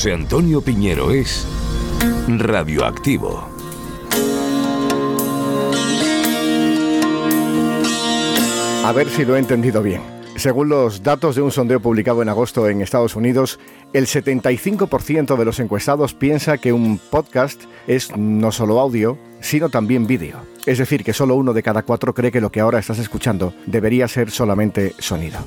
José Antonio Piñero es Radioactivo. A ver si lo he entendido bien. Según los datos de un sondeo publicado en agosto en Estados Unidos, el 75% de los encuestados piensa que un podcast es no solo audio, sino también vídeo. Es decir, que solo uno de cada cuatro cree que lo que ahora estás escuchando debería ser solamente sonido.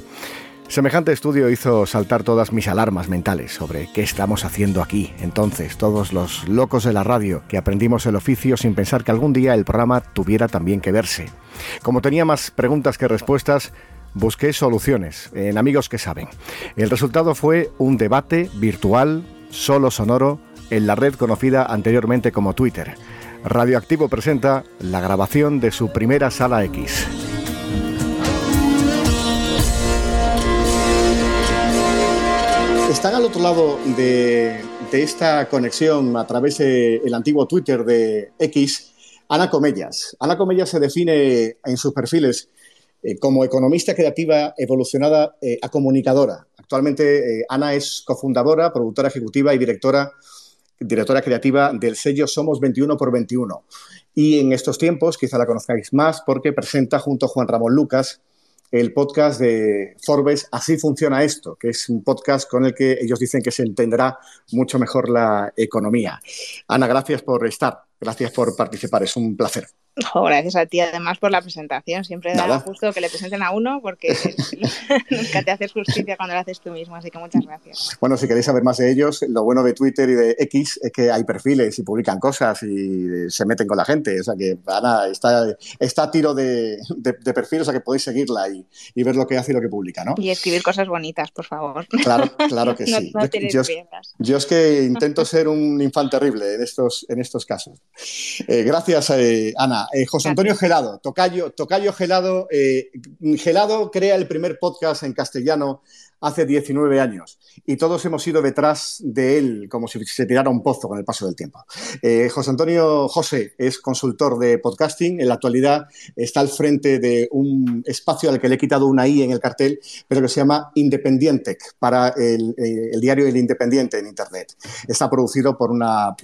Semejante estudio hizo saltar todas mis alarmas mentales sobre qué estamos haciendo aquí. Entonces, todos los locos de la radio que aprendimos el oficio sin pensar que algún día el programa tuviera también que verse. Como tenía más preguntas que respuestas, busqué soluciones en amigos que saben. El resultado fue un debate virtual, solo sonoro, en la red conocida anteriormente como Twitter. Radioactivo presenta la grabación de su primera sala X. Están al otro lado de, esta conexión a través del antiguo Twitter de X, Ana Comellas. Ana Comellas se define en sus perfiles eh, como economista creativa evolucionada eh, a comunicadora. Actualmente eh, Ana es cofundadora, productora ejecutiva y directora, directora creativa del sello Somos 21 por 21. Y en estos tiempos, quizá la conozcáis más porque presenta junto a Juan Ramón Lucas el podcast de Forbes Así funciona esto, que es un podcast con el que ellos dicen que se entenderá mucho mejor la economía. Ana, gracias por estar, gracias por participar, es un placer gracias a ti además por la presentación. Siempre da justo que le presenten a uno porque nunca te haces justicia cuando lo haces tú mismo, así que muchas gracias. Bueno, si queréis saber más de ellos, lo bueno de Twitter y de X es que hay perfiles y publican cosas y se meten con la gente. O sea que Ana está, está a tiro de, de, perfil, o sea que podéis seguirla y, y, ver lo que hace y lo que publica, ¿no? Y escribir cosas bonitas, por favor. Claro, claro que sí. yo, es que intento ser un infante terrible en estos, en estos casos. Eh, gracias, eh, Ana. Eh, José Antonio Gelado, Tocayo, Tocayo Gelado. Eh, Gelado crea el primer podcast en castellano hace 19 años y todos hemos ido detrás de él como si se tirara un pozo con el paso del tiempo. Eh, José Antonio José es consultor de podcasting, en la actualidad está al frente de un espacio al que le he quitado una I en el cartel, pero que se llama Independiente para el, diario El Independiente en Internet. Está producido por una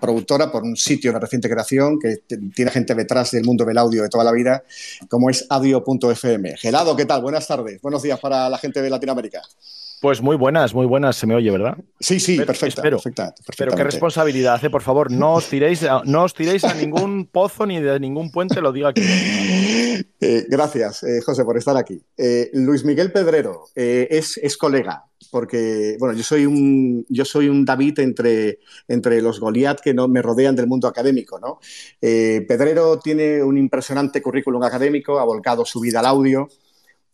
productora, por un sitio de reciente creación que tiene gente detrás del mundo del audio de toda la vida, como es audio.fm. Gelado, ¿qué tal? Buenas tardes, buenos días para la gente de Latinoamérica. Pues muy buenas, muy buenas, se me oye, ¿verdad? Sí, sí, perfecto. Pero, pero qué responsabilidad, ¿eh? por favor, no os tiréis, a, no os tiréis a ningún pozo ni de ningún puente, lo digo aquí. Eh, gracias, eh, José, por estar aquí. Eh, Luis Miguel Pedrero es, es, colega, porque bueno, yo soy un, yo soy un David entre, entre los Goliat que no, me rodean del mundo académico. ¿no? Pedrero tiene un impresionante currículum académico, ha volcado su vida al audio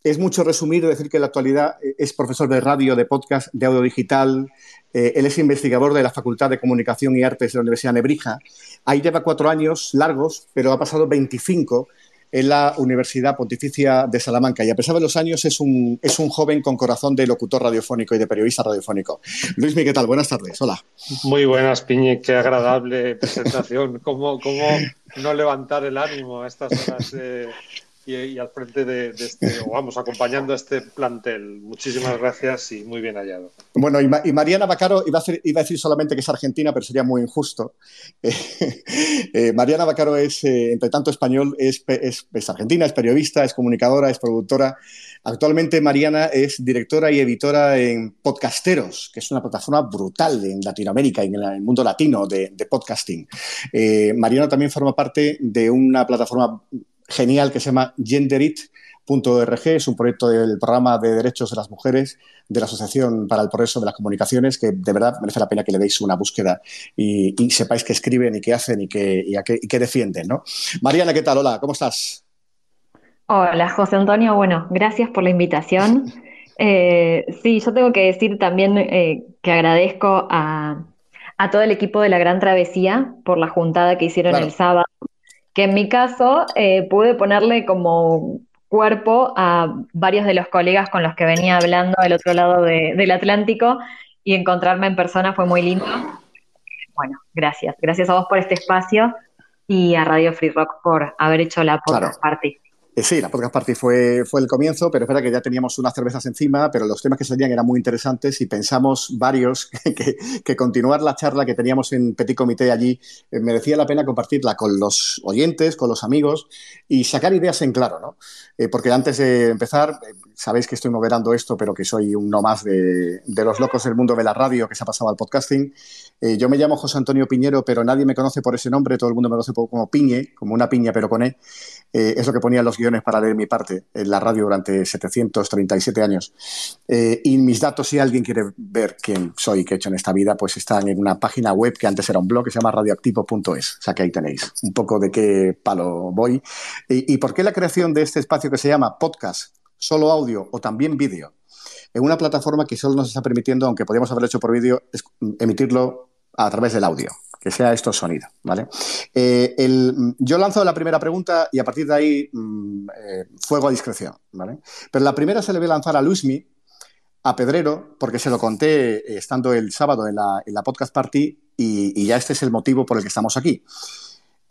es mucho resumir decir que en la actualidad eh, es profesor de radio, de podcast, de audio digital. Eh, él es investigador de la Facultad de Comunicación y Artes de la Universidad de Nebrija. Ahí lleva cuatro años largos, pero ha pasado 25 en la Universidad Pontificia de Salamanca y a pesar de los años es un, es un joven con corazón de locutor radiofónico y de periodista radiofónico. Luis, ¿qué tal? Buenas tardes. Hola. Muy buenas, Piñe. Qué agradable presentación. ¿Cómo, cómo no levantar el ánimo a estas horas y, al frente de, este, vamos, acompañando a este plantel. Muchísimas gracias y muy bien hallado. Bueno, y, Mariana Bacaro, iba a, decir, solamente que es argentina, pero sería muy injusto. Eh, Mariana Bacaro es, eh, entre tanto español, es, es, argentina, es periodista, es comunicadora, es productora. Actualmente Mariana es directora y editora en Podcasteros, que es una plataforma brutal en Latinoamérica y en el mundo latino de, podcasting. Eh, Mariana también forma parte de una plataforma genial que se llama genderit.org, es un proyecto del programa de derechos de las mujeres de la Asociación para el Progreso de las Comunicaciones, que de verdad merece la pena que le deis una búsqueda y, sepáis qué escriben y qué hacen y qué, y, defienden. ¿no? Mariana, ¿qué tal? Hola, ¿cómo estás? Hola, José Antonio. Bueno, gracias por la invitación. Eh, sí, yo tengo que decir también eh, que agradezco a, todo el equipo de la Gran Travesía por la juntada que hicieron el sábado que en mi caso eh, pude ponerle como cuerpo a varios de los colegas con los que venía hablando del otro lado del Atlántico y encontrarme en persona fue muy lindo. Bueno, gracias. Gracias a vos por este espacio y a Radio Free Rock por haber hecho la parte. Eh, sí, la podcast party fue, fue el comienzo, pero es verdad que ya teníamos unas cervezas encima, pero los temas que salían eran muy interesantes y pensamos varios que, continuar la charla que teníamos en Petit Comité allí eh, merecía la pena compartirla con los oyentes, con los amigos y sacar ideas en claro, ¿no? Eh, porque antes de empezar, sabéis que estoy moderando esto, pero que soy uno más de, los locos del mundo de la radio que se ha pasado al podcasting. yo me llamo José Antonio Piñero, pero nadie me conoce por ese nombre, todo el mundo me conoce como Piñe, como una piña, pero con E. es lo que ponía los guiones para leer mi parte en la radio durante 737 años. Eh, y mis datos, si alguien quiere ver quién soy y qué he hecho en esta vida, pues están en una página web que antes era un blog que se llama radioactivo.es. O sea que ahí tenéis un poco de qué palo voy. ¿Y, y por qué la creación de este espacio que se llama podcast, solo audio o también vídeo? En una plataforma que solo nos está permitiendo, aunque podríamos haberlo hecho por vídeo, emitirlo a través del audio que sea esto sonido, ¿vale? Eh, yo lanzo la primera pregunta y a partir de ahí mm, eh, fuego a discreción, ¿vale? Pero la primera se le voy a lanzar a Luismi, a Pedrero, porque se lo conté eh, estando el sábado en la, podcast party y, ya este es el motivo por el que estamos aquí.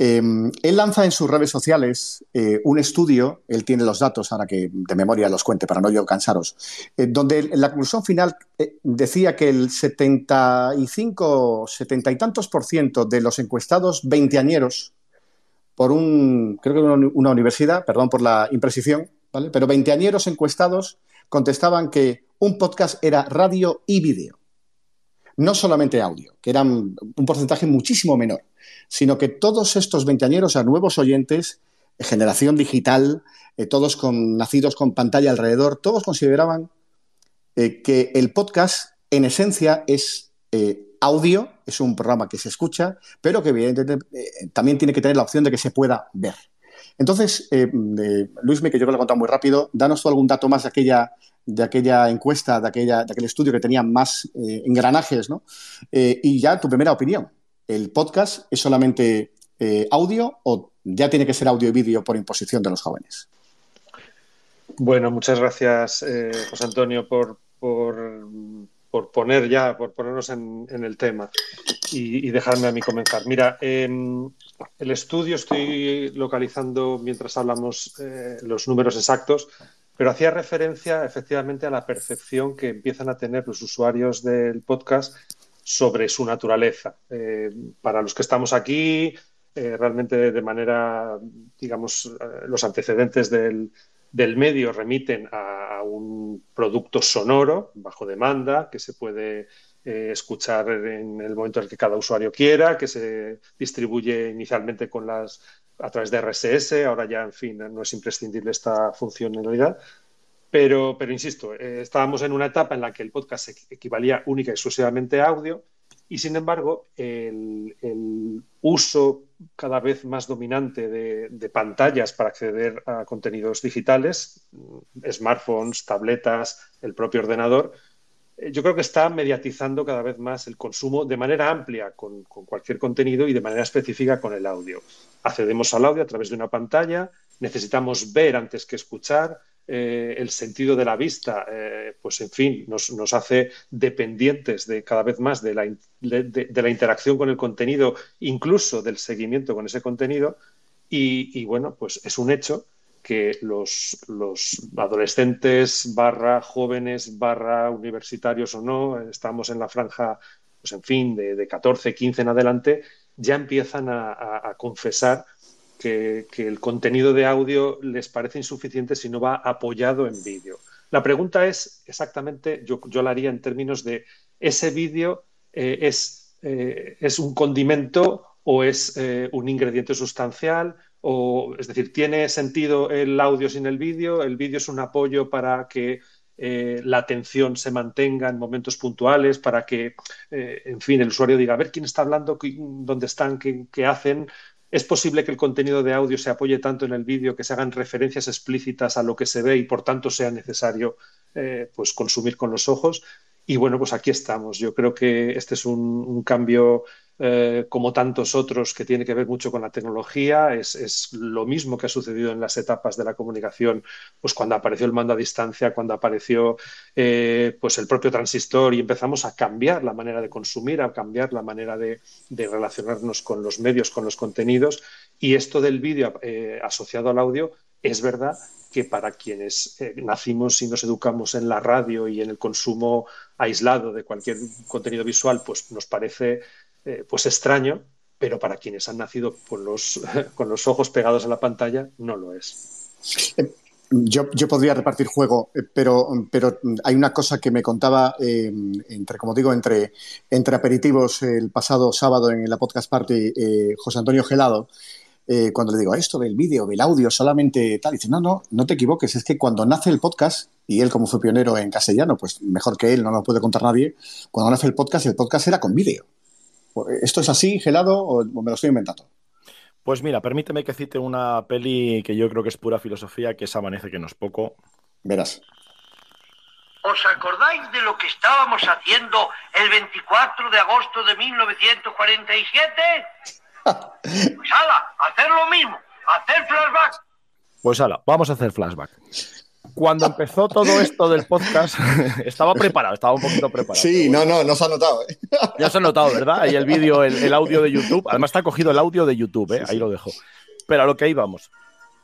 Em, él lanza en sus redes sociales eh, un estudio, él tiene los datos, ahora que de memoria los cuente para no yo cansaros, eh, donde la conclusión final eh, decía que el 75, 70 y tantos por ciento de los encuestados veinteañeros por un, creo que una, una universidad, perdón por la imprecisión, ¿vale? pero veinteañeros encuestados contestaban que un podcast era radio y vídeo no solamente audio, que eran un porcentaje muchísimo menor, sino que todos estos veinteañeros, a nuevos oyentes, generación digital, eh, todos con, nacidos con pantalla alrededor, todos consideraban eh, que el podcast en esencia es eh, audio, es un programa que se escucha, pero que evidentemente también tiene que tener la opción de que se pueda ver. Entonces, Luis, que yo lo he contado muy rápido, danos tú algún dato más de aquella de aquella encuesta, de, aquella, de aquel estudio que tenía más eh, engranajes, ¿no? Eh, y ya tu primera opinión. ¿El podcast es solamente eh, audio o ya tiene que ser audio y vídeo por imposición de los jóvenes? Bueno, muchas gracias, José Antonio, por, poner ya, por ponernos en, el tema y, dejarme a mí comenzar. Mira, em, el estudio estoy localizando mientras hablamos los números exactos pero hacía referencia efectivamente a la percepción que empiezan a tener los usuarios del podcast sobre su naturaleza. Eh, para los que estamos aquí, eh, realmente de manera, digamos, eh, los antecedentes del, medio remiten a, un producto sonoro bajo demanda que se puede escuchar en el momento en el que cada usuario quiera, que se distribuye inicialmente con las a través de RSS, ahora ya, en fin, no es imprescindible esta funcionalidad. Pero, pero insisto, eh, estábamos en una etapa en la que el podcast equivalía única y exclusivamente a audio y, sin embargo, el, uso cada vez más dominante de, pantallas para acceder a contenidos digitales, mm, smartphones, tabletas, el propio ordenador, yo creo que está mediatizando cada vez más el consumo de manera amplia con, cualquier contenido y de manera específica con el audio. Accedemos al audio a través de una pantalla, necesitamos ver antes que escuchar, eh, el sentido de la vista, eh, pues en fin, nos, hace dependientes de cada vez más de, la, interacción con el contenido, incluso del seguimiento con ese contenido. Y, bueno, pues es un hecho que los, adolescentes, barra jóvenes, barra universitarios o no, estamos en la franja, pues en fin, de, 14, 15 en adelante, ya empiezan a, confesar que, el contenido de audio les parece insuficiente si no va apoyado en vídeo. La pregunta es exactamente, yo, yo la haría en términos de, ¿ese vídeo eh, es, eh, es un condimento o es eh, un ingrediente sustancial? O, es decir, ¿tiene sentido el audio sin el vídeo? ¿El vídeo es un apoyo para que la atención se mantenga en momentos puntuales, para que, en fin, el usuario diga, a ver quién está hablando, dónde están, qué, hacen? Es posible que el contenido de audio se apoye tanto en el vídeo que se hagan referencias explícitas a lo que se ve y por tanto sea necesario eh, pues consumir con los ojos. Y bueno, pues aquí estamos. Yo creo que este es un, cambio eh, como tantos otros que tiene que ver mucho con la tecnología. Es, lo mismo que ha sucedido en las etapas de la comunicación, pues cuando apareció el mando a distancia, cuando apareció eh, pues el propio transistor y empezamos a cambiar la manera de consumir, a cambiar la manera de, relacionarnos con los medios, con los contenidos. Y esto del vídeo eh, asociado al audio Es verdad que para quienes nacimos y nos educamos en la radio y en el consumo aislado de cualquier contenido visual, pues nos parece eh, pues extraño, pero para quienes han nacido con los, con los ojos pegados a la pantalla, no lo es. Eh, yo, yo, podría repartir juego, pero, pero hay una cosa que me contaba, entre, como digo, entre, entre aperitivos el pasado sábado en la podcast party José Antonio Gelado, eh, cuando le digo esto del vídeo, del audio, solamente tal, dice, no, no, no te equivoques, es que cuando nace el podcast, y él como fue pionero en castellano, pues mejor que él, no lo puede contar nadie, cuando nace el podcast, el podcast era con vídeo. ¿Esto es así, gelado, o me lo estoy inventando? Pues mira, permíteme que cite una peli que yo creo que es pura filosofía, que es Amanece que no es poco. Verás. ¿Os acordáis de lo que estábamos haciendo el 24 de agosto de 1947? Pues ala, hacer lo mismo, hacer flashback. Pues ala, vamos a hacer flashback. Cuando empezó todo esto del podcast, estaba preparado, estaba un poquito preparado. Sí, no, no, no se ha notado. ¿eh? Ya se ha notado, ¿verdad? Ahí el vídeo, el, audio de YouTube. Además está cogido el audio de YouTube, ¿eh? ahí lo dejo. Pero a lo que íbamos.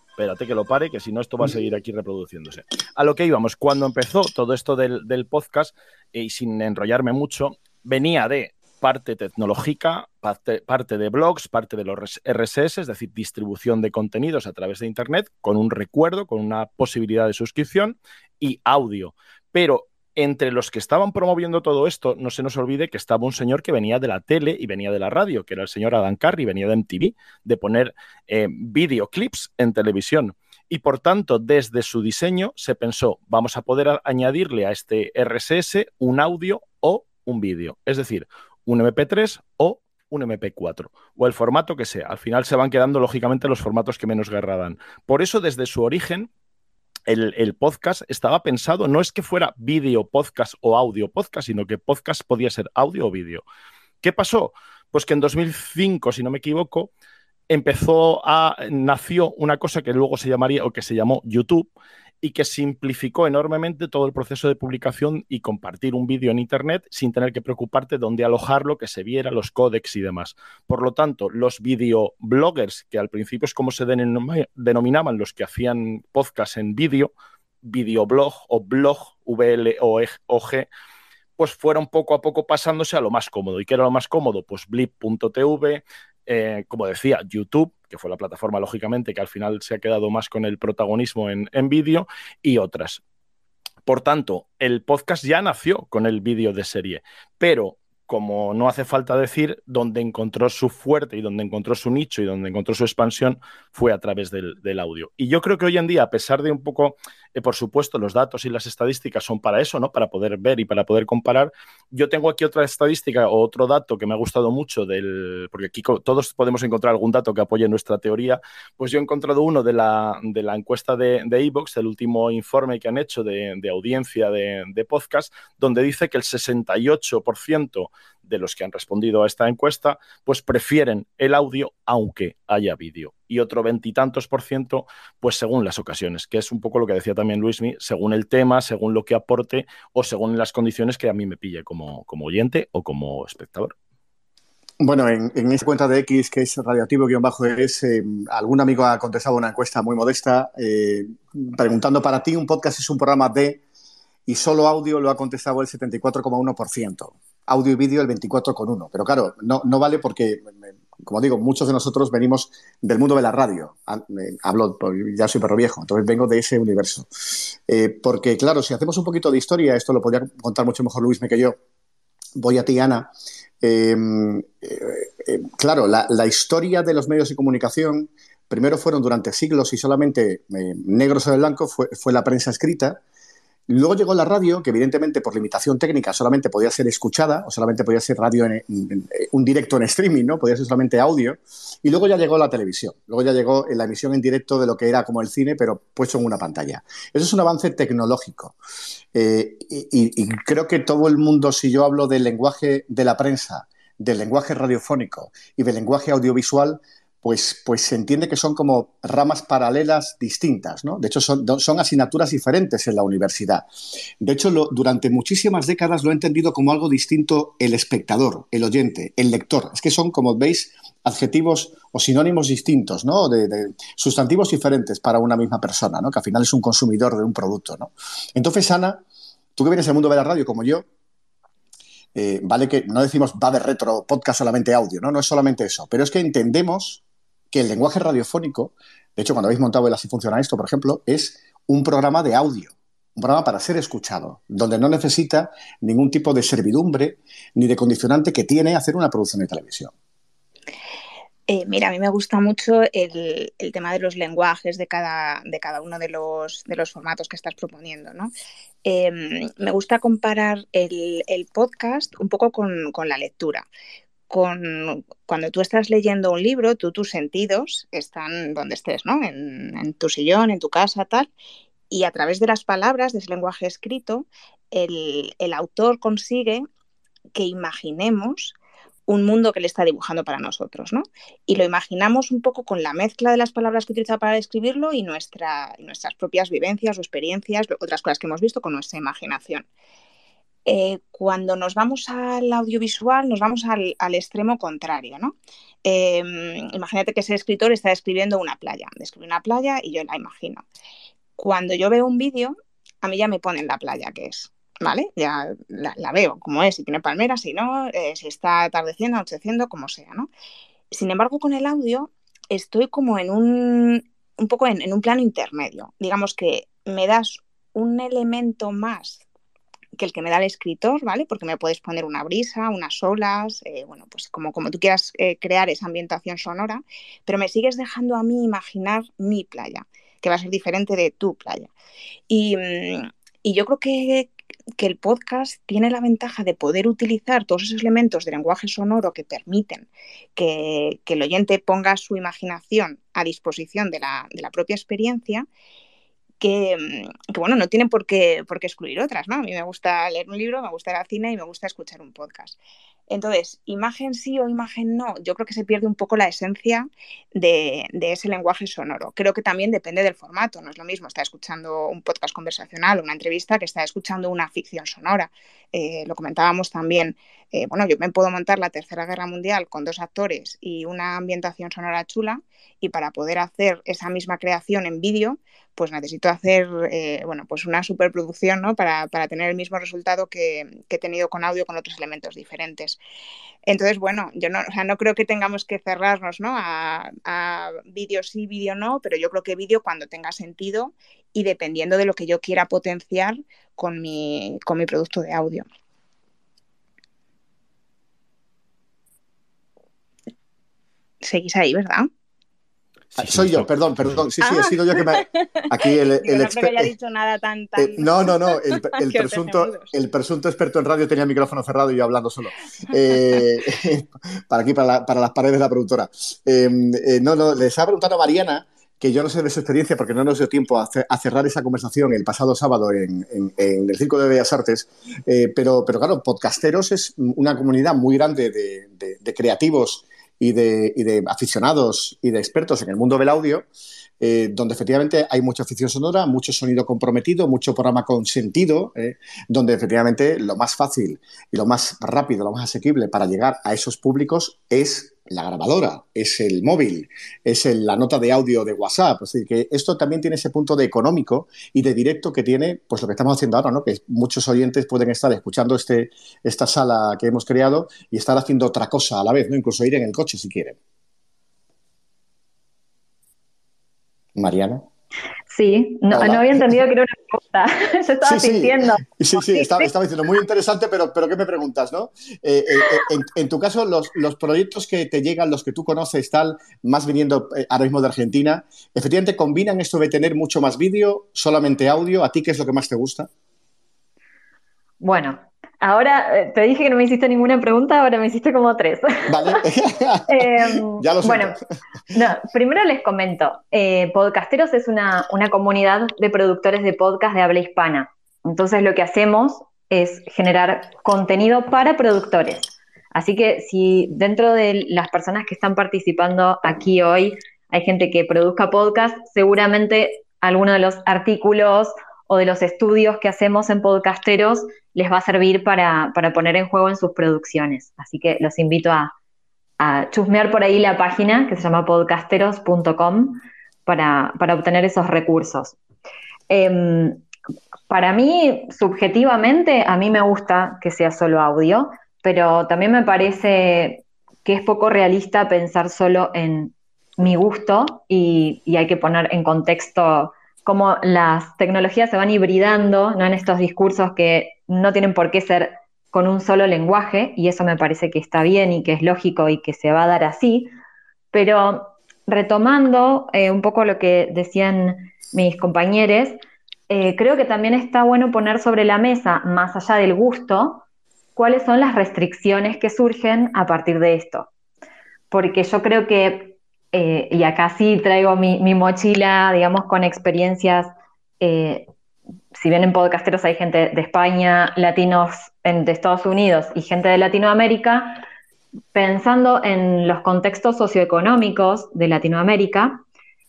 Espérate que lo pare, que si no esto va a seguir aquí reproduciéndose. A lo que íbamos, cuando empezó todo esto del, del podcast, y sin enrollarme mucho, venía de parte tecnológica, parte, de blogs, parte de los RSS, es decir, distribución de contenidos a través de Internet, con un recuerdo, con una posibilidad de suscripción y audio. Pero entre los que estaban promoviendo todo esto, no se nos olvide que estaba un señor que venía de la tele y venía de la radio, que era el señor Adam Carey, venía de MTV, de poner eh, videoclips en televisión. Y por tanto, desde su diseño se pensó, vamos a poder añadirle a este RSS un audio o un vídeo. Es decir, un MP3 o un MP4 o el formato que sea. Al final se van quedando lógicamente los formatos que menos guerra dan. Por eso desde su origen el, podcast estaba pensado, no es que fuera vídeo podcast o audio podcast, sino que podcast podía ser audio o vídeo. ¿Qué pasó? Pues que en 2005, si no me equivoco, empezó a, nació una cosa que luego se llamaría o que se llamó YouTube, y que simplificó enormemente todo el proceso de publicación y compartir un vídeo en Internet sin tener que preocuparte de dónde alojarlo, que se viera, los códex y demás. Por lo tanto, los videobloggers, que al principio es como se denominaban los que hacían podcast en vídeo, videoblog o blog, VL o G, pues fueron poco a poco pasándose a lo más cómodo. ¿Y qué era lo más cómodo? Pues blip.tv, eh, como decía, YouTube, que fue la plataforma, lógicamente, que al final se ha quedado más con el protagonismo en, en vídeo, y otras. Por tanto, el podcast ya nació con el vídeo de serie, pero como no hace falta decir, donde encontró su fuerte y donde encontró su nicho y donde encontró su expansión fue a través del, audio. Y yo creo que hoy en día, a pesar de un poco, eh, por supuesto, los datos y las estadísticas son para eso, ¿no? Para poder ver y para poder comparar. Yo tengo aquí otra estadística o otro dato que me ha gustado mucho del, porque aquí todos podemos encontrar algún dato que apoye nuestra teoría. Pues yo he encontrado uno de la, de la encuesta de Evox, el último informe que han hecho de, audiencia de, de podcast, donde dice que el 68% de los que han respondido a esta encuesta, pues prefieren el audio aunque haya vídeo. Y otro veintitantos por ciento, pues según las ocasiones, que es un poco lo que decía también Luismi, según el tema, según lo que aporte o según las condiciones que a mí me pille como, como oyente o como espectador. Bueno, en, esa cuenta de X, que es radioactivo-es, eh, algún amigo ha contestado una encuesta muy modesta eh, preguntando para ti, un podcast es un programa de y solo audio lo ha contestado el 74,1% audio y vídeo el 24,1. Pero claro, no, no vale porque, como digo, muchos de nosotros venimos del mundo de la radio. Hablo, ya soy perro viejo, entonces vengo de ese universo. Eh, porque, claro, si hacemos un poquito de historia, esto lo podría contar mucho mejor Luis que yo. Voy a ti, Ana. Em, eh, eh, claro, la, historia de los medios de comunicación primero fueron durante siglos y solamente negro sobre blanco fue, fue la prensa escrita Luego llegó la radio, que evidentemente por limitación técnica solamente podía ser escuchada, o solamente podía ser radio en, un directo en streaming, ¿no? Podía ser solamente audio. Y luego ya llegó la televisión. Luego ya llegó la emisión en directo de lo que era como el cine, pero puesto en una pantalla. Eso es un avance tecnológico. Eh, y, creo que todo el mundo, si yo hablo del lenguaje de la prensa, del lenguaje radiofónico y del lenguaje audiovisual, pues, pues se entiende que son como ramas paralelas distintas, ¿no? De hecho, son, son asignaturas diferentes en la universidad. De hecho, durante muchísimas décadas lo he entendido como algo distinto el espectador, el oyente, el lector. Es que son, como veis, adjetivos o sinónimos distintos, ¿no? De, sustantivos diferentes para una misma persona, ¿no? Que al final es un consumidor de un producto, ¿no? Entonces, Ana, tú que vienes del mundo de la radio como yo, eh, vale que no decimos va de retro podcast solamente audio, ¿no? No es solamente eso, pero es que entendemos que el lenguaje radiofónico, de hecho, cuando habéis montado el Así funciona esto, por ejemplo, es un programa de audio, un programa para ser escuchado, donde no necesita ningún tipo de servidumbre ni de condicionante que tiene hacer una producción de televisión. Eh, mira, a mí me gusta mucho el, tema de los lenguajes de cada, de cada uno de los, de los, formatos que estás proponiendo. ¿no? Em, me gusta comparar el, podcast un poco con, con, la lectura con, cuando tú estás leyendo un libro, tú, tus sentidos están donde estés, ¿no? En, tu sillón, en tu casa, tal. Y a través de las palabras, de ese lenguaje escrito, el, autor consigue que imaginemos un mundo que le está dibujando para nosotros, ¿no? Y lo imaginamos un poco con la mezcla de las palabras que utiliza para escribirlo y nuestra, nuestras propias vivencias o experiencias, otras cosas que hemos visto con nuestra imaginación. Eh, cuando nos vamos al audiovisual, nos vamos al, extremo contrario, ¿no? Em, imagínate que ese escritor está escribiendo una playa, describe una playa y yo la imagino. Cuando yo veo un vídeo, a mí ya me ponen la playa que es, ¿vale? Ya la, veo como es, si tiene palmeras, si no, eh, si está atardeciendo, anocheciendo, como sea, ¿no? Sin embargo, con el audio estoy como en un, un poco en un plano intermedio. Digamos que me das un elemento más que el que me da el escritor, ¿vale? Porque me puedes poner una brisa, unas olas, eh, bueno, pues como, como tú quieras eh, crear esa ambientación sonora, pero me sigues dejando a mí imaginar mi playa, que va a ser diferente de tu playa. Y, mm, yo creo que, el podcast tiene la ventaja de poder utilizar todos esos elementos de lenguaje sonoro que permiten que, el oyente ponga su imaginación a disposición de la, de la propia experiencia Mm, que, bueno, no tienen por qué, por qué excluir otras, ¿no? A mí me gusta leer un libro, me gusta al cine y me gusta escuchar un podcast. Entonces, imagen sí o imagen no, yo creo que se pierde un poco la esencia de, ese lenguaje sonoro. Creo que también depende del formato, no es lo mismo estar escuchando un podcast conversacional, una entrevista, que estar escuchando una ficción sonora. Eh, lo comentábamos también, eh, bueno, yo me puedo montar la Tercera Guerra Mundial con dos actores y una ambientación sonora chula y para poder hacer esa misma creación en vídeo, pues necesito hacer eh, bueno, pues una superproducción ¿no? para, tener el mismo resultado que, he tenido con audio con otros elementos diferentes. Entonces, bueno, yo no, o sea, no creo que tengamos que cerrarnos ¿no? a, a vídeo sí, vídeo no, pero yo creo que vídeo cuando tenga sentido y dependiendo de lo que yo quiera potenciar con mi, con mi producto de audio. Seguís ahí, ¿verdad? Soy yo, perdón, perdón. Sí, sí, he sido yo que me. Aquí el, el no creo que haya dicho nada tan. tan... Eh, no, no, no. El, el presunto, el presunto experto en radio tenía el micrófono cerrado y yo hablando solo. Eh, para aquí, para, para, las paredes de la productora. Em, eh, no, no, les ha preguntado a Mariana que yo no sé de su experiencia porque no nos dio tiempo a, cerrar esa conversación el pasado sábado en, en, el Circo de Bellas Artes, pero, pero claro, Podcasteros es una comunidad muy grande de, de, de creativos y de, aficionados y de expertos en el mundo del audio, eh, donde efectivamente hay mucha afición sonora, mucho sonido comprometido, mucho programa con sentido, eh, donde efectivamente lo más fácil y lo más rápido, lo más asequible para llegar a esos públicos es la grabadora, es el móvil, es la nota de audio de WhatsApp. Es decir, que esto también tiene ese punto de económico y de directo que tiene, pues lo que estamos haciendo ahora, ¿no? Que muchos oyentes pueden estar escuchando este, esta sala que hemos creado y estar haciendo otra cosa a la vez, ¿no? Incluso ir en el coche si quieren. Mariana. Sí, no, había entendido que era una pregunta. Yo estaba sintiendo. Sí, sí, estaba, diciendo muy interesante, pero, pero ¿qué me preguntas, no? Eh, eh, eh, en, tu caso, los, los, proyectos que te llegan, los que tú conoces, tal, más viniendo ahora mismo de Argentina, efectivamente combinan esto de tener mucho más vídeo, solamente audio. ¿A ti qué es lo que más te gusta? Bueno, Ahora eh, te dije que no me hiciste ninguna pregunta, ahora me hiciste como tres. Vale. Em, ya lo sé. Bueno, primero les comento. Eh, Podcasteros es una, comunidad de productores de podcast de habla hispana. Entonces lo que hacemos es generar contenido para productores. Así que si dentro de las personas que están participando aquí hoy hay gente que produzca podcast, seguramente alguno de los artículos o de los estudios que hacemos en podcasteros les va a servir para, poner en juego en sus producciones. Así que los invito a, chusmear por ahí la página que se llama podcasteros.com para, obtener esos recursos. Em, para mí, subjetivamente, a mí me gusta que sea solo audio, pero también me parece que es poco realista pensar solo en mi gusto y hay que poner en contexto cómo las tecnologías se van hibridando ¿no? en estos discursos que no tienen por qué ser con un solo lenguaje, y eso me parece que está bien y que es lógico y que se va a dar así, pero retomando eh, un poco lo que decían mis compañeros, eh, creo que también está bueno poner sobre la mesa, más allá del gusto, cuáles son las restricciones que surgen a partir de esto. Porque yo creo que eh, y acá sí traigo mi, mochila, digamos, con experiencias. Eh, si bien en podcasteros hay gente de España, latinos de Estados Unidos y gente de Latinoamérica, pensando en los contextos socioeconómicos de Latinoamérica,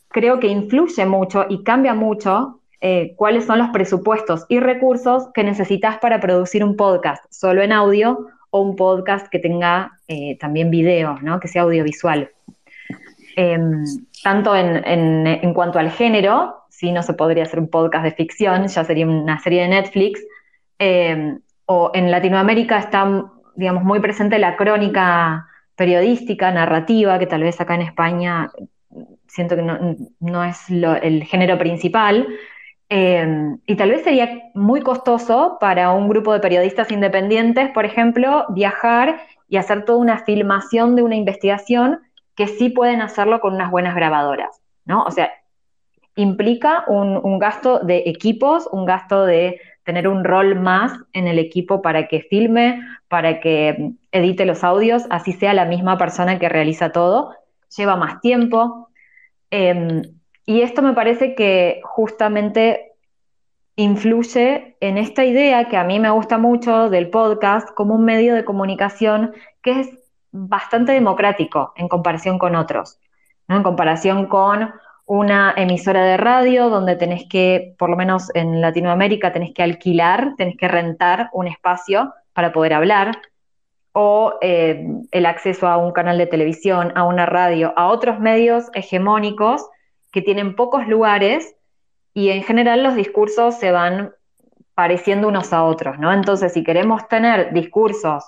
creo que influye mucho y cambia mucho eh, cuáles son los presupuestos y recursos que necesitas para producir un podcast solo en audio o un podcast que tenga también video, ¿no? que sea audiovisual. Em, tanto en, cuanto al género, si no se podría hacer un podcast de ficción, ya sería una serie de Netflix, em, o en Latinoamérica está, digamos, muy presente la crónica periodística, narrativa, que tal vez acá en España siento que no, es el género principal, em, y tal vez sería muy costoso para un grupo de periodistas independientes, por ejemplo, viajar y hacer toda una filmación de una investigación que sí pueden hacerlo con unas buenas grabadoras, ¿no? O sea, implica un, gasto de equipos, un gasto de tener un rol más en el equipo para que filme, para que edite los audios, así sea la misma persona que realiza todo, lleva más tiempo. Em, y esto me parece que justamente influye en esta idea que a mí me gusta mucho del podcast como un medio de comunicación que es bastante democrático en comparación con otros, en comparación con una emisora de radio donde tenés que, por lo menos en Latinoamérica, tenés que alquilar, tenés que rentar un espacio para poder hablar, o eh, el acceso a un canal de televisión, a una radio, a otros medios hegemónicos que tienen pocos lugares y en general los discursos se van pareciendo unos a otros, ¿no? Entonces, si queremos tener discursos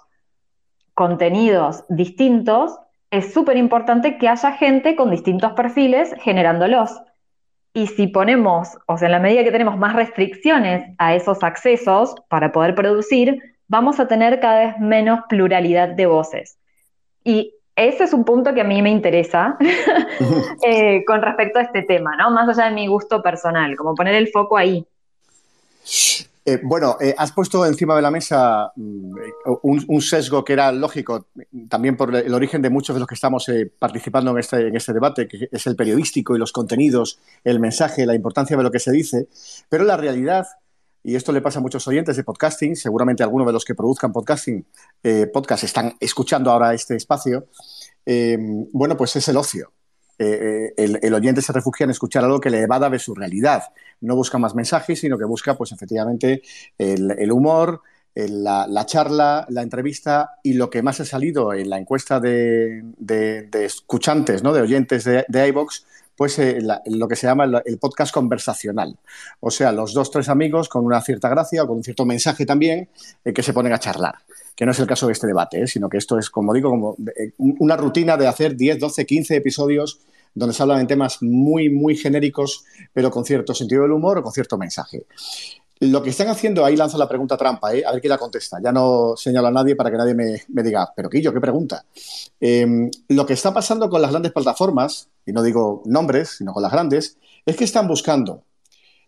contenidos distintos, es súper importante que haya gente con distintos perfiles generándolos. Y si ponemos, o sea, en la medida que tenemos más restricciones a esos accesos para poder producir, vamos a tener cada vez menos pluralidad de voces. Y ese es un punto que a mí me interesa eh, con respecto a este tema, ¿no? Más allá de mi gusto personal, como poner el foco ahí. Eh, bueno, eh, has puesto encima de la mesa mm, un, sesgo que era lógico también por el origen de muchos de los que estamos eh, participando en este, en este debate, que es el periodístico y los contenidos, el mensaje, la importancia de lo que se dice, pero la realidad, y esto le pasa a muchos oyentes de podcasting, seguramente algunos de los que produzcan podcasting, podcast están escuchando ahora este espacio, bueno, pues es el ocio. Eh, eh, el, oyente se refugia en escuchar algo que le evada de su realidad. No busca más mensajes, sino que busca, pues efectivamente, el, humor, la, charla, la entrevista y lo que más ha salido en la encuesta de, escuchantes, ¿no? de oyentes de, de iVox, pues eh, lo que se llama el, podcast conversacional. O sea, los dos, tres amigos con una cierta gracia o con un cierto mensaje también que se ponen a charlar que no es el caso de este debate, sino que esto es, como digo, como una rutina de hacer 10, 12, 15 episodios donde se hablan de temas muy, muy genéricos, pero con cierto sentido del humor o con cierto mensaje. Lo que están haciendo, ahí lanzo la pregunta trampa, ¿eh? a ver quién la contesta. Ya no señalo a nadie para que nadie me, diga, pero Quillo, ¿qué pregunta? Em, lo que está pasando con las grandes plataformas, y no digo nombres, sino con las grandes, es que están buscando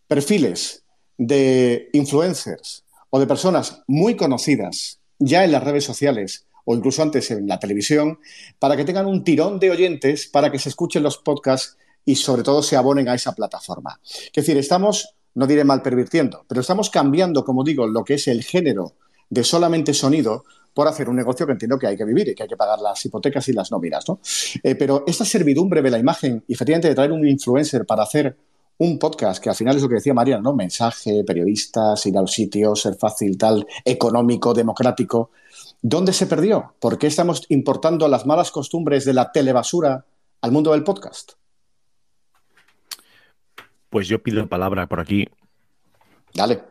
perfiles de influencers o de personas muy conocidas ya en las redes sociales o incluso antes en la televisión, para que tengan un tirón de oyentes para que se escuchen los podcasts y sobre todo se abonen a esa plataforma. Es decir, estamos, no diré mal pervirtiendo, pero estamos cambiando, como digo, lo que es el género de solamente sonido por hacer un negocio que entiendo que hay que vivir y que hay que pagar las hipotecas y las nóminas. ¿no? Eh, pero esta servidumbre de la imagen y efectivamente de traer un influencer para hacer un podcast, que al final es lo que decía Mariana, ¿no? Mensaje, periodistas, ir al sitio, ser fácil, tal, económico, democrático. ¿Dónde se perdió? ¿Por qué estamos importando las malas costumbres de la telebasura al mundo del podcast? Pues yo pido palabra por aquí. Dale.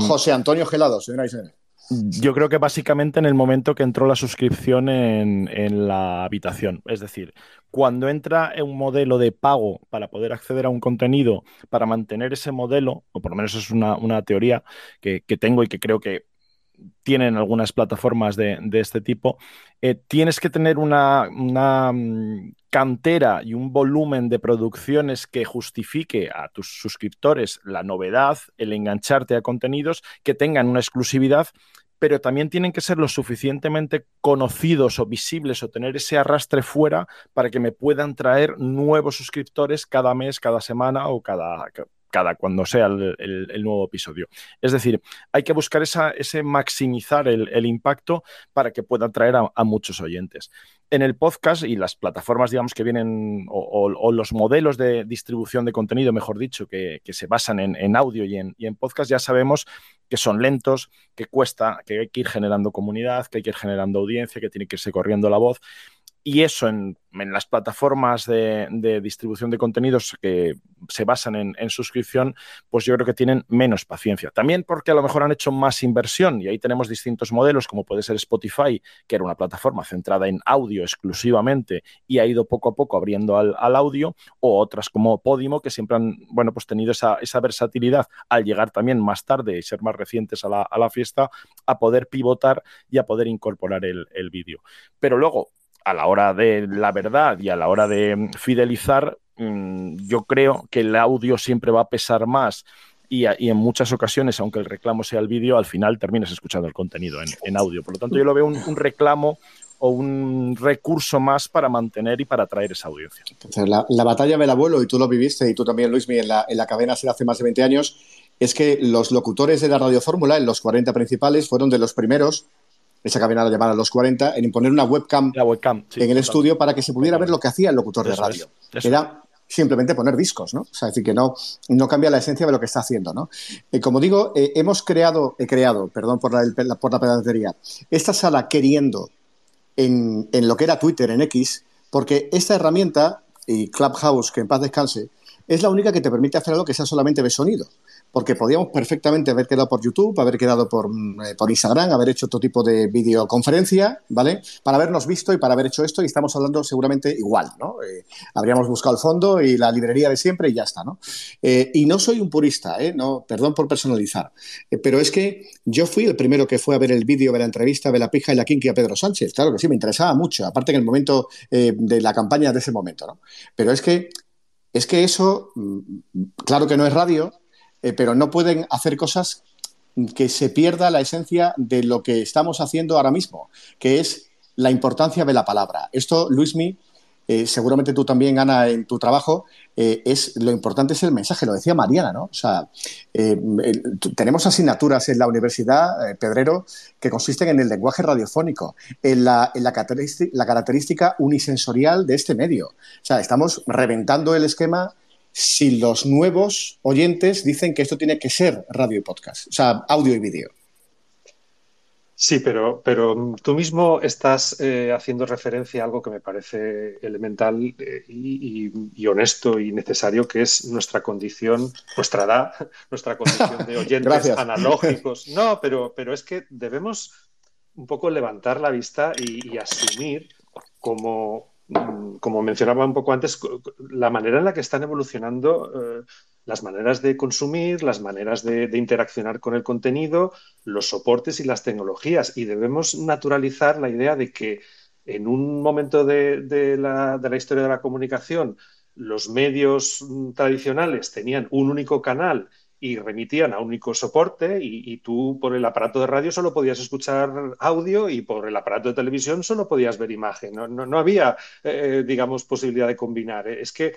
José, em, Antonio Gelado, señora y Yo creo que básicamente en el momento que entró la suscripción en, la habitación. Es decir, cuando entra en un modelo de pago para poder acceder a un contenido, para mantener ese modelo, o por lo menos es una, teoría que, tengo y que creo que tienen algunas plataformas de, este tipo, eh, tienes que tener una, mm, cantera y un volumen de producciones que justifique a tus suscriptores la novedad, el engancharte a contenidos que tengan una exclusividad pero también tienen que ser lo suficientemente conocidos o visibles o tener ese arrastre fuera para que me puedan traer nuevos suscriptores cada mes, cada semana o cada, cuando sea el, nuevo episodio. Es decir, hay que buscar ese maximizar el, impacto para que pueda atraer a, muchos oyentes. En el podcast y las plataformas, digamos, que vienen, o, los modelos de distribución de contenido, mejor dicho, que, se basan en, audio y en podcast, ya sabemos que son lentos, que cuesta, que hay que ir generando comunidad, que hay que ir generando audiencia, que tiene que irse corriendo la voz. Y eso en, las plataformas de, distribución de contenidos que se basan en, suscripción, pues yo creo que tienen menos paciencia. También porque a lo mejor han hecho más inversión y ahí tenemos distintos modelos, como puede ser Spotify, que era una plataforma centrada en audio exclusivamente y ha ido poco a poco abriendo al, audio, o otras como Podimo, que siempre han bueno, pues tenido esa, versatilidad al llegar también más tarde y ser más recientes a la, fiesta, a poder pivotar y a poder incorporar el, el vídeo. Pero luego, a la hora de la verdad y a la hora de mm, fidelizar, mm, yo creo que el audio siempre va a pesar más y, en muchas ocasiones, aunque el reclamo sea el vídeo, al final terminas escuchando el contenido en, audio. Por lo tanto, yo lo veo un, reclamo o un recurso más para mantener y para atraer esa audiencia. la, batalla del abuelo, y tú lo viviste, y tú también, Luis, en la, en la cadena hace más de 20 años, es que los locutores de la Radio Fórmula, en los 40 principales, fueron de los primeros esa cabina la llamar a los 40, en imponer una webcam, en el estudio para que se pudiera ver lo que hacía el locutor de radio. era simplemente poner discos, ¿no? O sea, es decir, que no, no cambia la esencia de lo que está haciendo, ¿no? Eh, como digo, eh, hemos creado, he creado, perdón por la, por la pedantería, esta sala queriendo en, en lo que era Twitter, en X, porque esta herramienta, y Clubhouse, que en paz descanse, es la única que te permite hacer algo que sea solamente de sonido porque podíamos perfectamente haber quedado por YouTube, haber quedado por, mm, eh, por Instagram, haber hecho otro tipo de videoconferencia, ¿vale? Para habernos visto y para haber hecho esto y estamos hablando seguramente igual, ¿no? Eh, habríamos buscado el fondo y la librería de siempre y ya está, ¿no? Eh, y no soy un purista, ¿eh? No, perdón por personalizar, pero es que yo fui el primero que fue a ver el vídeo de la entrevista de la pija y la quinquia a Pedro Sánchez, claro que sí, me interesaba mucho, aparte en el momento de la campaña de ese momento, ¿no? Pero es que, es que eso, mm, claro que no es radio, eh, pero no pueden hacer cosas que se pierda la esencia de lo que estamos haciendo ahora mismo, que es la importancia de la palabra. Esto, Luismi, eh, seguramente tú también, Ana, en tu trabajo, eh, es lo importante es el mensaje, lo decía Mariana, ¿no? O sea, tenemos asignaturas en la universidad, Pedrero, que consisten en el lenguaje radiofónico, en, la, en la, característica unisensorial de este medio. O sea, estamos reventando el esquema si los nuevos oyentes dicen que esto tiene que ser radio y podcast, o sea, audio y vídeo. Sí, pero, pero tú mismo estás eh, haciendo referencia a algo que me parece elemental eh, y, honesto y necesario, que es nuestra condición, nuestra edad, nuestra condición de oyentes analógicos. No, pero, pero es que debemos un poco levantar la vista y asumir como, como mencionaba un poco antes, la manera en la que están evolucionando eh, las maneras de consumir, las maneras de, interaccionar con el contenido, los soportes y las tecnologías. Y debemos naturalizar la idea de que en un momento de la historia de la comunicación, los medios mm, tradicionales tenían un único canal y remitían a un único soporte y, tú por el aparato de radio solo podías escuchar audio y por el aparato de televisión solo podías ver imagen. No, no, había, eh, digamos, posibilidad de combinar. Es que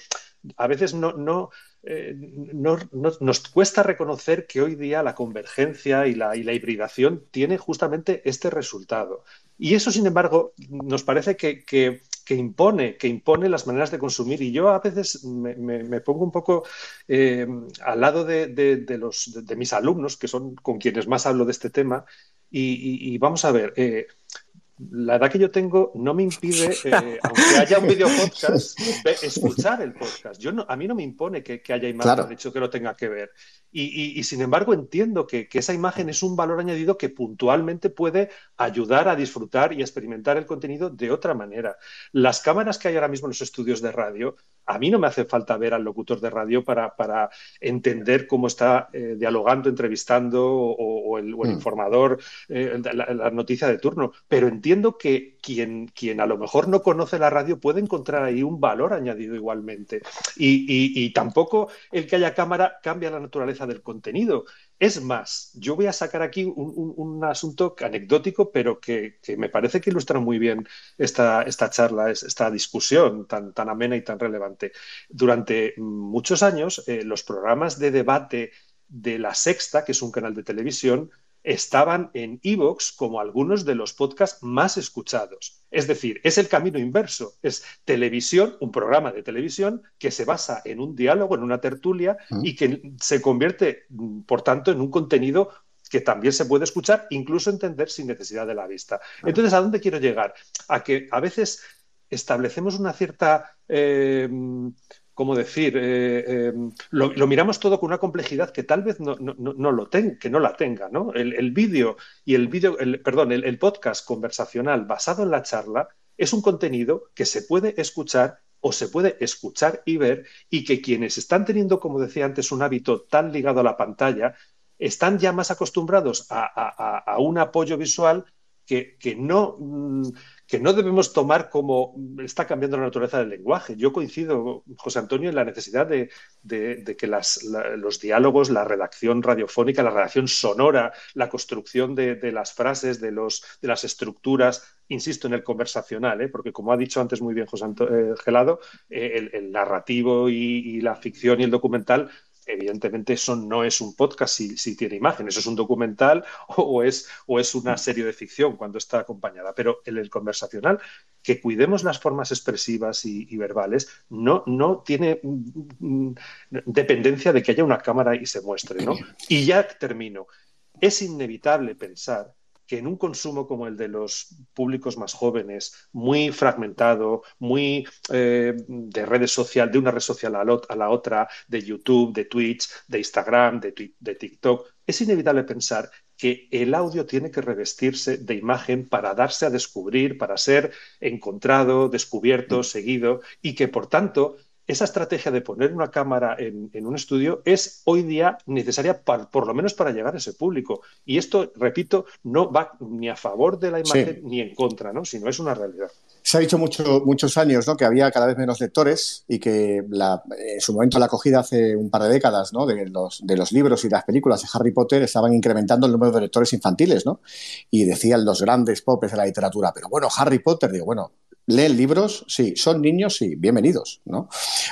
a veces no, no, eh, nos cuesta reconocer que hoy día la convergencia y la, hibridación tiene justamente este resultado. Y eso, sin embargo, nos parece que, impone, que impone las maneras de consumir. Y yo a veces me, pongo un poco eh, al lado de, los, de, mis alumnos, que son con quienes más hablo de este tema, y, vamos a ver, eh, la edad que yo tengo no me impide, eh, aunque haya un video podcast, escuchar el podcast. Yo no, a mí no me impone que, haya imagen, de hecho que lo tenga que ver. Y, sin embargo entiendo que, esa imagen es un valor añadido que puntualmente puede ayudar a disfrutar y experimentar el contenido de otra manera. Las cámaras que hay ahora mismo en los estudios de radio, a mí no me hace falta ver al locutor de radio para, entender cómo está eh, dialogando, entrevistando o, el, mm. informador, eh, la, noticia de turno, pero entiendo que quien, quien a lo mejor no conoce la radio puede encontrar ahí un valor añadido igualmente. y tampoco el que haya cámara cambia la naturaleza del contenido. Es más, yo voy a sacar aquí un, asunto anecdótico, pero que, me parece que ilustra muy bien esta, charla, esta discusión tan, tan amena y tan relevante. Durante muchos años, eh, los programas de debate de La Sexta, que es un canal de televisión, estaban en Evox como algunos de los podcasts más escuchados. Es decir, es el camino inverso. Es televisión, un programa de televisión que se basa en un diálogo, en una tertulia y que se convierte, por tanto, en un contenido que también se puede escuchar, incluso entender sin necesidad de la vista. Entonces, ¿a dónde quiero llegar? A que a veces establecemos una cierta... Eh, ¿cómo decir? Eh, eh, lo, miramos todo con una complejidad que tal vez no, lo que no la tenga, ¿no? El, vídeo y el perdón, el, podcast conversacional basado en la charla es un contenido que se puede escuchar o se puede escuchar y ver y que quienes están teniendo, como decía antes, un hábito tan ligado a la pantalla, están ya más acostumbrados a, un apoyo visual que, que no, mm, que no debemos tomar como está cambiando la naturaleza del lenguaje. Yo coincido, José Antonio, en la necesidad de, que los diálogos, la redacción radiofónica, la redacción sonora, la construcción de, las frases, de, los, de las estructuras, insisto en el conversacional, ¿eh? porque como ha dicho antes muy bien José eh, Gelado, eh, el, narrativo y la ficción y el documental evidentemente eso no es un podcast si, tiene imágenes, eso es un documental o, es, o es una serie de ficción cuando está acompañada. Pero en el conversacional, que cuidemos las formas expresivas y, verbales, no, no tiene mm, dependencia de que haya una cámara y se muestre. ¿no? Y ya termino. Es inevitable pensar que en un consumo como el de los públicos más jóvenes, muy fragmentado, muy eh, de redes sociales, de una red social a, la otra, de YouTube, de Twitch, de Instagram, de, de TikTok, es inevitable pensar que el audio tiene que revestirse de imagen para darse a descubrir, para ser encontrado, descubierto, seguido, y que por tanto esa estrategia de poner una cámara en, un estudio es hoy día necesaria por lo menos para llegar a ese público. Y esto, repito, no va ni a favor de la imagen ni en contra, ¿no? sino es una realidad. Se ha dicho mucho, muchos años ¿no? que había cada vez menos lectores y que en su momento la acogida hace un par de décadas ¿no? de, los, de los libros y las películas de Harry Potter estaban incrementando el número de lectores infantiles. ¿no? Y decían los grandes popes de la literatura, pero bueno, Harry Potter, digo, bueno, ¿Leen libros? Sí. ¿Son niños? Sí. Bienvenidos, ¿no?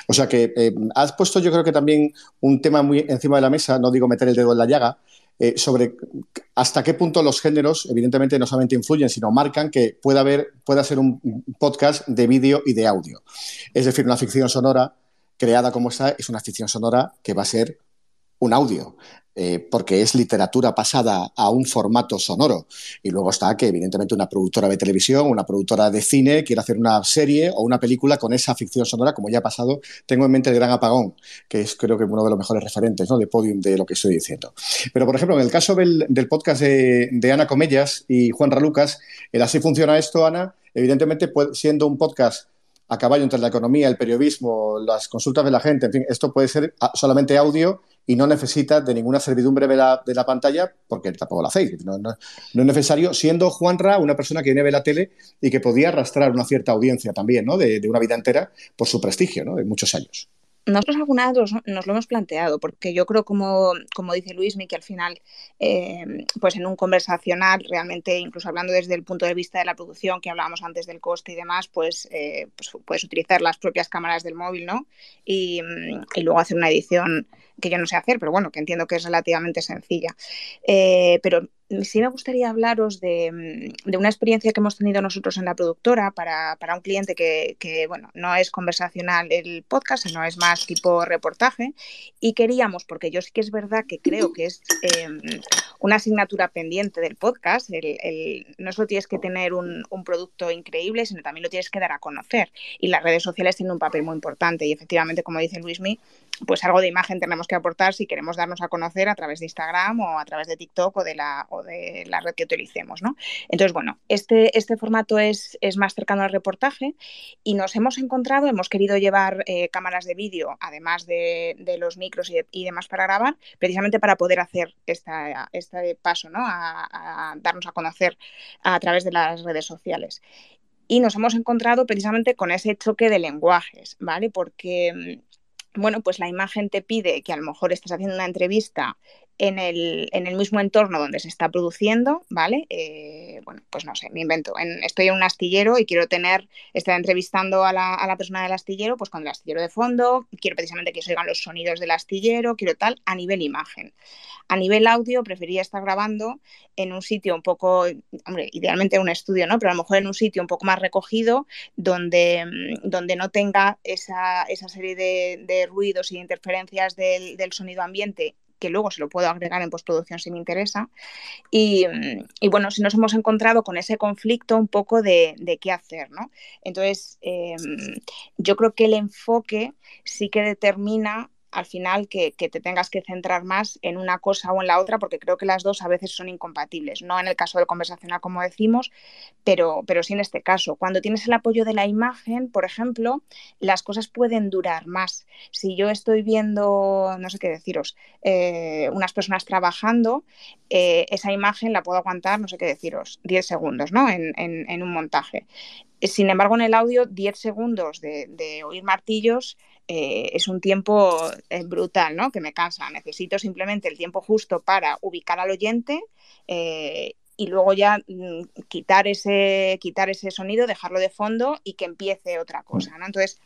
O sea que eh, has puesto yo creo que también un tema muy encima de la mesa, no digo meter el dedo en la llaga, eh, sobre hasta qué punto los géneros, evidentemente, no solamente influyen, sino marcan que pueda haber, pueda ser un podcast de vídeo y de audio. Es decir, una ficción sonora creada como está es una ficción sonora que va a ser un audio. Eh, porque es literatura pasada a un formato sonoro. Y luego está que, evidentemente, una productora de televisión, una productora de cine quiere hacer una serie o una película con esa ficción sonora, como ya ha pasado. Tengo en mente el Gran Apagón, que es creo que uno de los mejores referentes ¿no? de podium de lo que estoy diciendo. Pero, por ejemplo, en el caso del, podcast de, Ana Comellas y Juan Ralucas, el Así funciona esto, Ana, evidentemente, siendo un podcast a caballo entre la economía, el periodismo, las consultas de la gente, en fin, esto puede ser solamente audio y no necesita de ninguna servidumbre de la, de la pantalla porque tampoco la hacéis. No, no, es necesario, siendo Juanra una persona que viene de la tele y que podía arrastrar una cierta audiencia también, ¿no? De, una vida entera por su prestigio, ¿no? De muchos años. Nosotros alguna vez nos lo hemos planteado, porque yo creo, como, como dice Luismi, que al final, eh, pues en un conversacional, realmente, incluso hablando desde el punto de vista de la producción, que hablábamos antes del coste y demás, pues, eh, pues puedes utilizar las propias cámaras del móvil, ¿no? Y, y, luego hacer una edición que yo no sé hacer, pero bueno, que entiendo que es relativamente sencilla. Eh, pero sí me gustaría hablaros de, de, una experiencia que hemos tenido nosotros en la productora para, para un cliente que, que, bueno, no es conversacional el podcast, sino es más tipo reportaje. Y queríamos, porque yo sí que es verdad que creo que es eh, una asignatura pendiente del podcast, el, el, no solo tienes que tener un, un, producto increíble, sino también lo tienes que dar a conocer. Y las redes sociales tienen un papel muy importante. Y efectivamente, como dice Luismi, pues algo de imagen tenemos que aportar si queremos darnos a conocer a través de Instagram o a través de TikTok o de la, de la red que utilicemos, ¿no? Entonces, bueno, este, este formato es, es más cercano al reportaje y nos hemos encontrado, hemos querido llevar eh, cámaras de vídeo, además de, de los micros y, de, y, demás para grabar, precisamente para poder hacer esta, este paso, ¿no? A, a darnos a conocer a través de las redes sociales y nos hemos encontrado precisamente con ese choque de lenguajes, ¿vale? Porque bueno, pues la imagen te pide que a lo mejor estás haciendo una entrevista en el, en el mismo entorno donde se está produciendo, ¿vale? Eh, bueno, pues no sé, me invento. En, estoy en un astillero y quiero tener, estar entrevistando a la, a la, persona del astillero, pues con el astillero de fondo, quiero precisamente que se oigan los sonidos del astillero, quiero tal, a nivel imagen. A nivel audio, prefería estar grabando en un sitio un poco, hombre, idealmente en un estudio, ¿no? Pero a lo mejor en un sitio un poco más recogido, donde, donde no tenga esa, esa serie de, de ruidos y interferencias del, del sonido ambiente que luego se lo puedo agregar en postproducción si me interesa. Y, y bueno, si nos hemos encontrado con ese conflicto un poco de, de qué hacer, ¿no? Entonces, eh, yo creo que el enfoque sí que determina al final que, te tengas que centrar más en una cosa o en la otra, porque creo que las dos a veces son incompatibles, no en el caso del conversacional como decimos, pero, pero sí en este caso. Cuando tienes el apoyo de la imagen, por ejemplo, las cosas pueden durar más. Si yo estoy viendo, no sé qué deciros, eh, unas personas trabajando, eh, esa imagen la puedo aguantar, no sé qué deciros, 10 segundos, ¿no? En, en, un montaje. Sin embargo, en el audio, 10 segundos de oír martillos eh, es un tiempo eh, brutal, ¿no? Que me cansa. Necesito simplemente el tiempo justo para ubicar al oyente eh, y luego ya mm, quitar, ese, quitar ese sonido, dejarlo de fondo y que empiece otra cosa, ¿no? Entonces,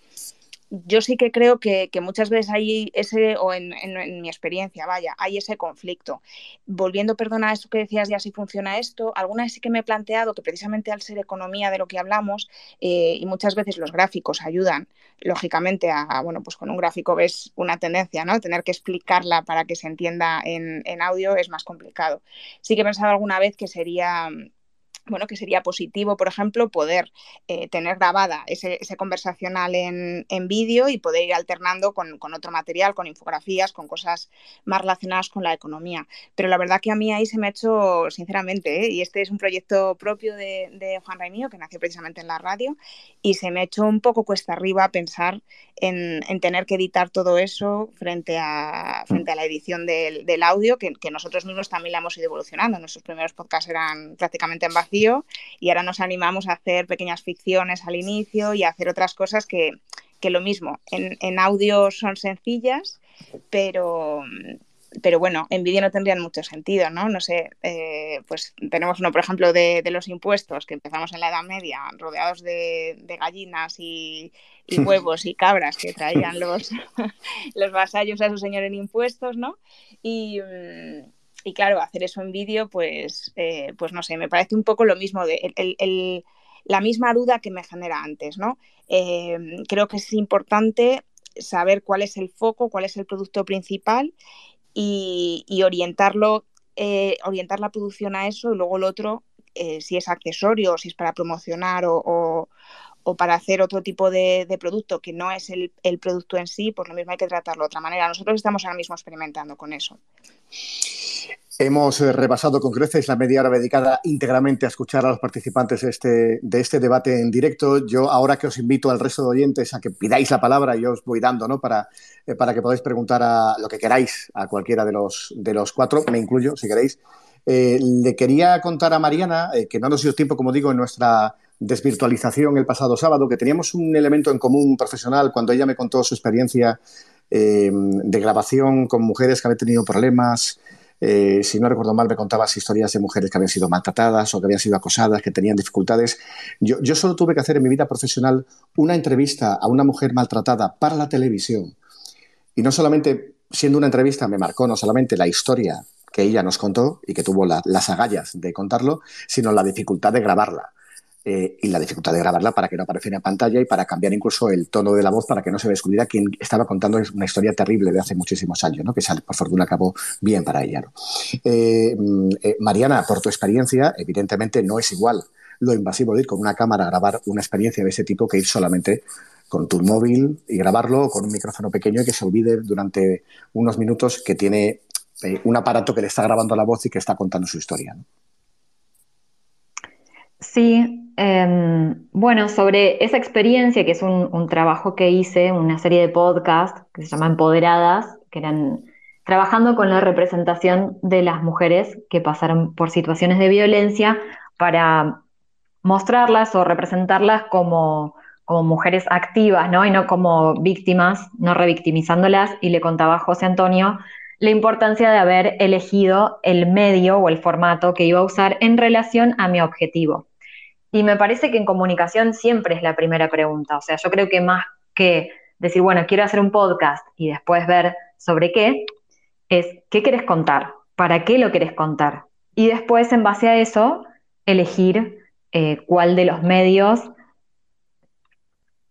yo sí que creo que, que, muchas veces hay ese, o en, en, mi experiencia, vaya, hay ese conflicto. Volviendo, perdona, a esto que decías ya si funciona esto, alguna vez sí que me he planteado que precisamente al ser economía de lo que hablamos, eh, y muchas veces los gráficos ayudan, lógicamente, a, a, bueno, pues con un gráfico ves una tendencia, ¿no? Tener que explicarla para que se entienda en, en audio es más complicado. Sí que he pensado alguna vez que sería bueno, que sería positivo, por ejemplo, poder eh, tener grabada ese, ese conversacional en, en vídeo y poder ir alternando con, con, otro material, con infografías, con cosas más relacionadas con la economía. Pero la verdad que a mí ahí se me ha hecho, sinceramente, ¿eh? y este es un proyecto propio de, Juan Raimío, que nació precisamente en la radio, y se me ha hecho un poco cuesta arriba pensar en, en tener que editar todo eso frente a, frente a la edición del, del audio, que, que, nosotros mismos también la hemos ido evolucionando. Nuestros primeros podcasts eran prácticamente en vacío y ahora nos animamos a hacer pequeñas ficciones al inicio y a hacer otras cosas que, que lo mismo, en, en, audio son sencillas, pero, pero bueno, en vídeo no tendrían mucho sentido, ¿no? No sé, eh, pues tenemos uno, por ejemplo, de, de, los impuestos, que empezamos en la Edad Media, rodeados de, de gallinas y, y, huevos y cabras que traían los, los vasallos a su señor en impuestos, ¿no? Y y claro, hacer eso en vídeo, pues, eh, pues no sé, me parece un poco lo mismo, de, la misma duda que me genera antes, ¿no? Eh, creo que es importante saber cuál es el foco, cuál es el producto principal y, orientarlo, eh, orientar la producción a eso y luego el otro, eh, si es accesorio, si es para promocionar o, para hacer otro tipo de, de producto que no es el, producto en sí, pues lo mismo hay que tratarlo de otra manera. Nosotros estamos ahora mismo experimentando con eso. Hemos eh, repasado con creces la media hora dedicada íntegramente a escuchar a los participantes de este, de este debate en directo. Yo ahora que os invito al resto de oyentes a que pidáis la palabra, yo os voy dando, ¿no? Para, eh, que podáis preguntar a lo que queráis a cualquiera de los, de los cuatro, me incluyo, si queréis. Eh, le quería contar a Mariana, que no nos dio tiempo, como digo, en nuestra desvirtualización el pasado sábado, que teníamos un elemento en común profesional cuando ella me contó su experiencia de grabación con mujeres que habían tenido problemas. Eh, si no recuerdo mal, me contabas historias de mujeres que habían sido maltratadas o que habían sido acosadas, que tenían dificultades. Yo, yo solo tuve que hacer en mi vida profesional una entrevista a una mujer maltratada para la televisión. Y no solamente siendo una entrevista me marcó no solamente la historia que ella nos contó y que tuvo las agallas de contarlo, sino la dificultad de grabarla. Eh, y la dificultad de grabarla para que no apareciera en pantalla y para cambiar incluso el tono de la voz para que no se descubriera quien estaba contando una historia terrible de hace muchísimos años, ¿no? que por fortuna acabó bien para ella. Eh, mm, eh, Mariana, por tu experiencia, evidentemente no es igual lo invasivo de ir con una cámara a grabar una experiencia de ese tipo que ir solamente con tu móvil y grabarlo con un micrófono pequeño y que se olvide durante unos minutos que tiene un aparato que le está grabando la voz y que está contando su historia. Sí, em, bueno, sobre esa experiencia, que es un, trabajo que hice, una serie de podcasts que se llama Empoderadas, que eran trabajando con la representación de las mujeres que pasaron por situaciones de violencia para mostrarlas o representarlas como, como mujeres activas, ¿no? Y no como víctimas, no revictimizándolas. Y le contaba a José Antonio la importancia de haber elegido el medio o el formato que iba a usar en relación a mi objetivo. Y me parece que en comunicación siempre es la primera pregunta. O sea, yo creo que más que decir, bueno, quiero hacer un podcast y después ver sobre qué, es qué quieres contar, para qué lo quieres contar. Y después, en base a eso, elegir eh, cuál de los medios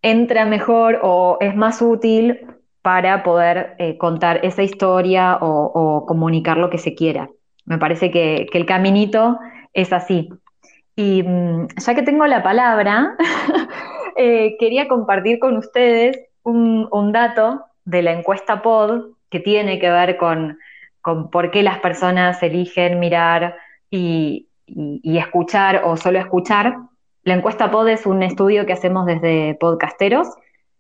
entra mejor o es más útil para poder eh, contar esa historia o, comunicar lo que se quiera. Me parece que el caminito es así. Y mm, ya que tengo la palabra, eh, quería compartir con ustedes un, dato de la encuesta POD que tiene que ver con, por qué las personas eligen mirar y, escuchar o solo escuchar. La encuesta POD es un estudio que hacemos desde Podcasteros.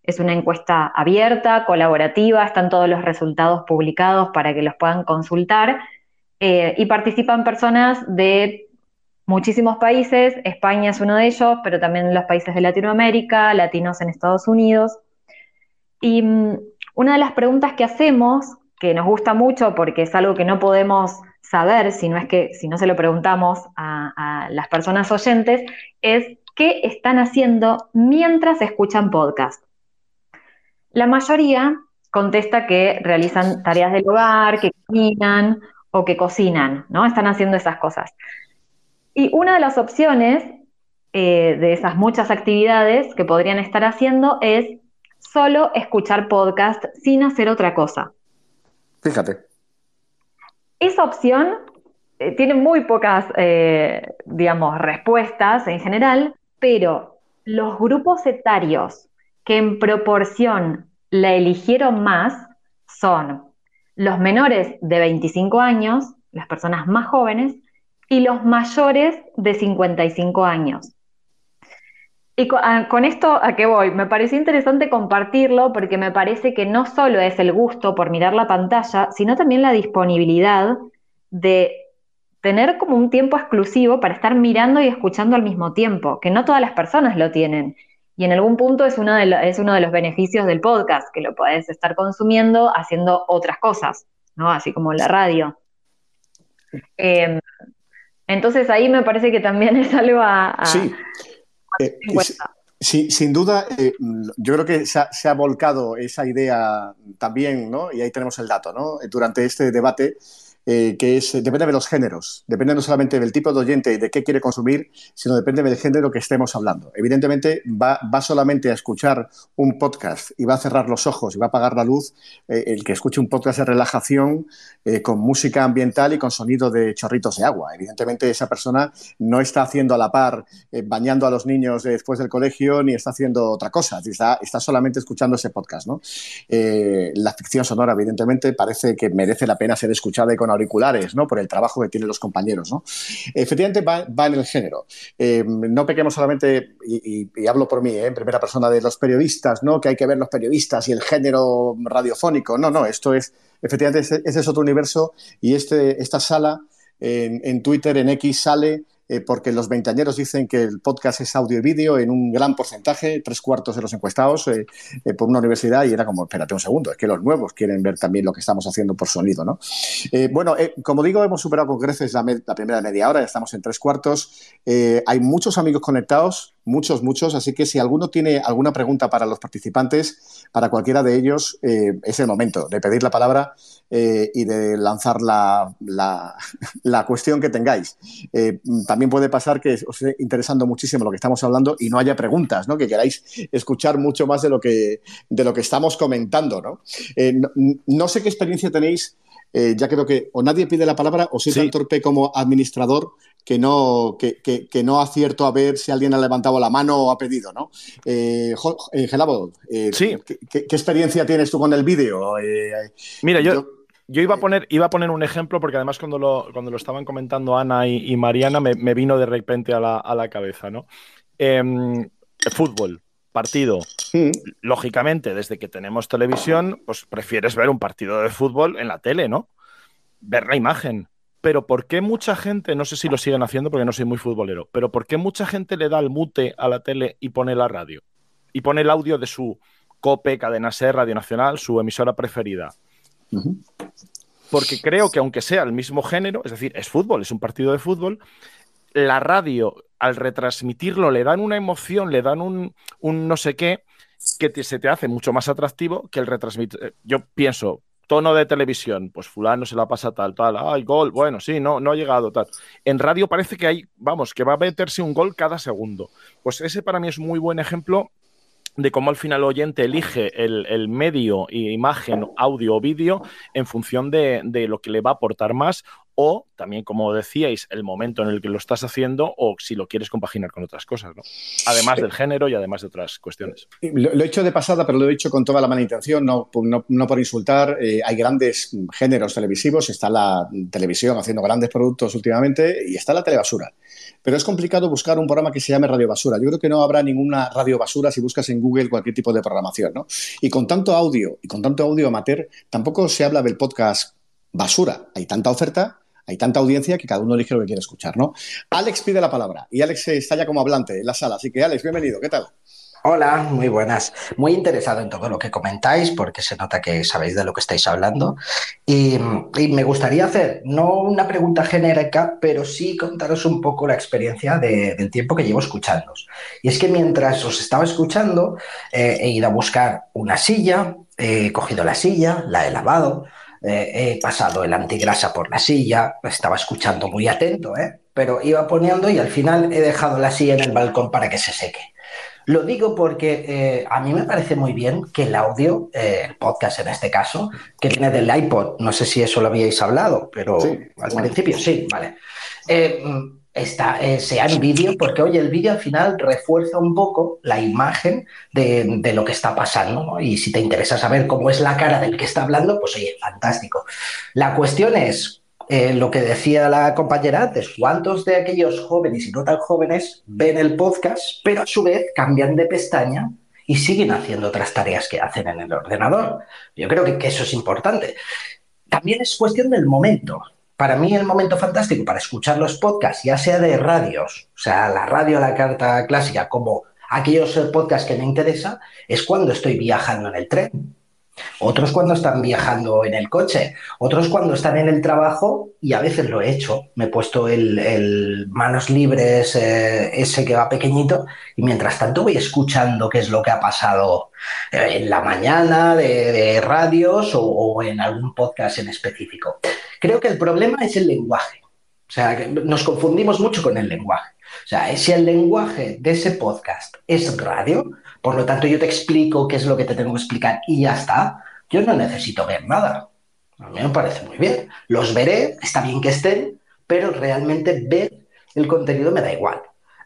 Es una encuesta abierta, colaborativa, están todos los resultados publicados para que los puedan consultar. Eh, y participan personas de muchísimos países, España es uno de ellos, pero también los países de Latinoamérica, latinos en Estados Unidos. Y mm, una de las preguntas que hacemos, que nos gusta mucho porque es algo que no podemos saber si no es que si no se lo preguntamos a, las personas oyentes, es qué están haciendo mientras escuchan podcast. La mayoría contesta que realizan tareas del hogar, que caminan o que cocinan, ¿no? Están haciendo esas cosas. Y una de las opciones eh, de esas muchas actividades que podrían estar haciendo es solo escuchar podcast sin hacer otra cosa. Fíjate. Esa opción eh, tiene muy pocas, eh, digamos, respuestas en general, pero los grupos etarios que en proporción la eligieron más son los menores de 25 años, las personas más jóvenes, y los mayores de 55 años. Y ah, con, esto a qué voy, me pareció interesante compartirlo porque me parece que no solo es el gusto por mirar la pantalla, sino también la disponibilidad de tener como un tiempo exclusivo para estar mirando y escuchando al mismo tiempo, que no todas las personas lo tienen. Y en algún punto es uno de, es uno de los beneficios del podcast, que lo puedes estar consumiendo haciendo otras cosas, ¿no? Así como la radio. Em, entonces ahí me parece que también es algo a... sí. Eh, sí, sin duda, eh, yo creo que se ha, se ha, volcado esa idea también, ¿no? Y ahí tenemos el dato, ¿no? Durante este debate eh, que es, depende de los géneros, depende no solamente del tipo de oyente y de qué quiere consumir, sino depende del género que estemos hablando. Evidentemente, va, va solamente a escuchar un podcast y va a cerrar los ojos y va a apagar la luz eh, el que escuche un podcast de relajación eh, con música ambiental y con sonido de chorritos de agua. Evidentemente, esa persona no está haciendo a la par, bañando a los niños después del colegio, ni está haciendo otra cosa, está, está solamente escuchando ese podcast. ¿no? la ficción sonora, evidentemente, parece que merece la pena ser escuchada y con auriculares, ¿no? Por el trabajo que tienen los compañeros, ¿no? Efectivamente va, en el género. Eh, no pequemos solamente, y, hablo por mí, ¿eh? en primera persona, de los periodistas, ¿no? Que hay que ver los periodistas y el género radiofónico. No, no, esto es, efectivamente, ese, es otro universo y este, esta sala en, Twitter, en X, sale eh, porque los veinteañeros dicen que el podcast es audio y vídeo en un gran porcentaje, tres cuartos de los encuestados eh, eh, por una universidad, y era como, espérate un segundo, es que los nuevos quieren ver también lo que estamos haciendo por sonido, ¿no? bueno, como digo, hemos superado con creces la, la, primera media hora, ya estamos en tres cuartos. hay muchos amigos conectados, muchos, muchos, así que si alguno tiene alguna pregunta para los participantes, para cualquiera de ellos, es el momento de pedir la palabra eh, y de lanzar la, la, cuestión que tengáis. Eh, también puede pasar que os esté interesando muchísimo lo que estamos hablando y no haya preguntas, ¿no? que queráis escuchar mucho más de lo que, de lo que estamos comentando. ¿no? Eh, no, sé qué experiencia tenéis. Ya creo que o nadie pide la palabra o soy tan torpe como administrador que no, que, que, no acierto a ver si alguien ha levantado la mano o ha pedido, ¿no? Eh, Gelabo, sí. ¿qué, experiencia tienes tú con el vídeo? Mira, yo yo iba a poner, iba a poner un ejemplo porque además cuando lo, cuando lo estaban comentando Ana y, Mariana me, vino de repente a la, cabeza, ¿no? Em, fútbol, partido. Lógicamente, desde que tenemos televisión, pues prefieres ver un partido de fútbol en la tele, ¿no? Ver la imagen. Pero ¿por qué mucha gente, no sé si lo siguen haciendo porque no soy muy futbolero, pero ¿por qué mucha gente le da el mute a la tele y pone la radio? Y pone el audio de su COPE, Cadena Ser, Radio Nacional, su emisora preferida porque creo que aunque sea el mismo género, es decir, es fútbol, es un partido de fútbol, la radio al retransmitirlo le dan una emoción, le dan un, no sé qué, que se te hace mucho más atractivo que el retransmitir. Eh, yo pienso, tono de televisión, pues fulano se la pasa tal, tal, ay, gol, bueno, sí, no, no ha llegado tal. En radio parece que hay, vamos, que va a meterse un gol cada segundo. Pues ese para mí es muy buen ejemplo de cómo al final el oyente elige el, medio, imagen, audio o vídeo en función de, lo que le va a aportar más o también, como decíais, el momento en el que lo estás haciendo o si lo quieres compaginar con otras cosas, ¿no? Además del género y además de otras cuestiones. Lo, he hecho de pasada, pero lo he hecho con toda la mala intención, no, no, por insultar. Eh, hay grandes géneros televisivos, está la televisión haciendo grandes productos últimamente y está la telebasura. Pero es complicado buscar un programa que se llame Radio Basura. Yo creo que no habrá ninguna Radio Basura si buscas en Google cualquier tipo de programación, ¿no? Y con tanto audio y con tanto audio amateur, tampoco se habla del podcast basura. Hay tanta oferta, hay tanta audiencia que cada uno elige lo que quiere escuchar, ¿no? Alex pide la palabra y Alex está ya como hablante en la sala. Así que, Alex, bienvenido. ¿Qué tal? Hola, muy buenas. Muy interesado en todo lo que comentáis porque se nota que sabéis de lo que estáis hablando. Y, me gustaría hacer, no una pregunta genérica, pero sí contaros un poco la experiencia del tiempo que llevo escuchando. Y es que mientras os estaba escuchando, eh, he ido a buscar una silla, he cogido la silla, la he lavado, eh, he pasado el antigrasa por la silla, estaba escuchando muy atento, ¿eh? pero iba poniendo y al final he dejado la silla en el balcón para que se seque. Lo digo porque eh, a mí me parece muy bien que el audio, eh, el podcast en este caso, que viene del iPod, no sé si eso lo habíais hablado, pero al principio sí, vale. Eh, está, sea en vídeo, porque oye, el vídeo al final refuerza un poco la imagen de, lo que está pasando, Y si te interesa saber cómo es la cara del que está hablando, pues oye, fantástico. La cuestión es, eh, lo que decía la compañera antes, ¿cuántos de aquellos jóvenes y no tan jóvenes ven el podcast, pero a su vez cambian de pestaña y siguen haciendo otras tareas que hacen en el ordenador? Yo creo que, eso es importante. También es cuestión del momento. Para mí el momento fantástico para escuchar los podcasts, ya sea de radios, o sea, la radio la carta clásica, como aquellos podcasts que me interesa, es cuando estoy viajando en el tren otros cuando están viajando en el coche, otros cuando están en el trabajo y a veces lo he hecho. Me he puesto el, manos libres, eh, ese que va pequeñito, y mientras tanto voy escuchando qué es lo que ha pasado en la mañana de, radios o, en algún podcast en específico. Creo que el problema es el lenguaje. O sea, nos confundimos mucho con el lenguaje. O sea, si el lenguaje de ese podcast es radio, por lo tanto, yo te explico qué es lo que te tengo que explicar y ya está. Yo no necesito ver nada. A mí me parece muy bien. Los veré, está bien que estén, pero realmente ver el contenido me da igual.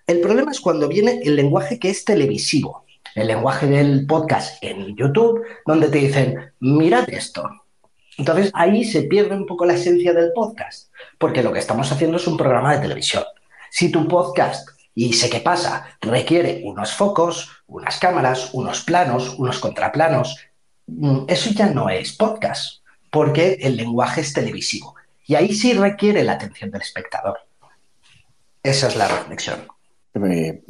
El problema es cuando viene el lenguaje que es televisivo, el lenguaje del podcast en YouTube, donde te dicen, mirad esto. Entonces ahí se pierde un poco la esencia del podcast, porque lo que estamos haciendo es un programa de televisión. Si tu podcast y sé qué pasa, requiere unos focos, unas cámaras, unos planos, unos contraplanos. Mm, eso ya no es podcast, porque el lenguaje es televisivo. Y ahí sí requiere la atención del espectador. Esa es la reflexión. Eh,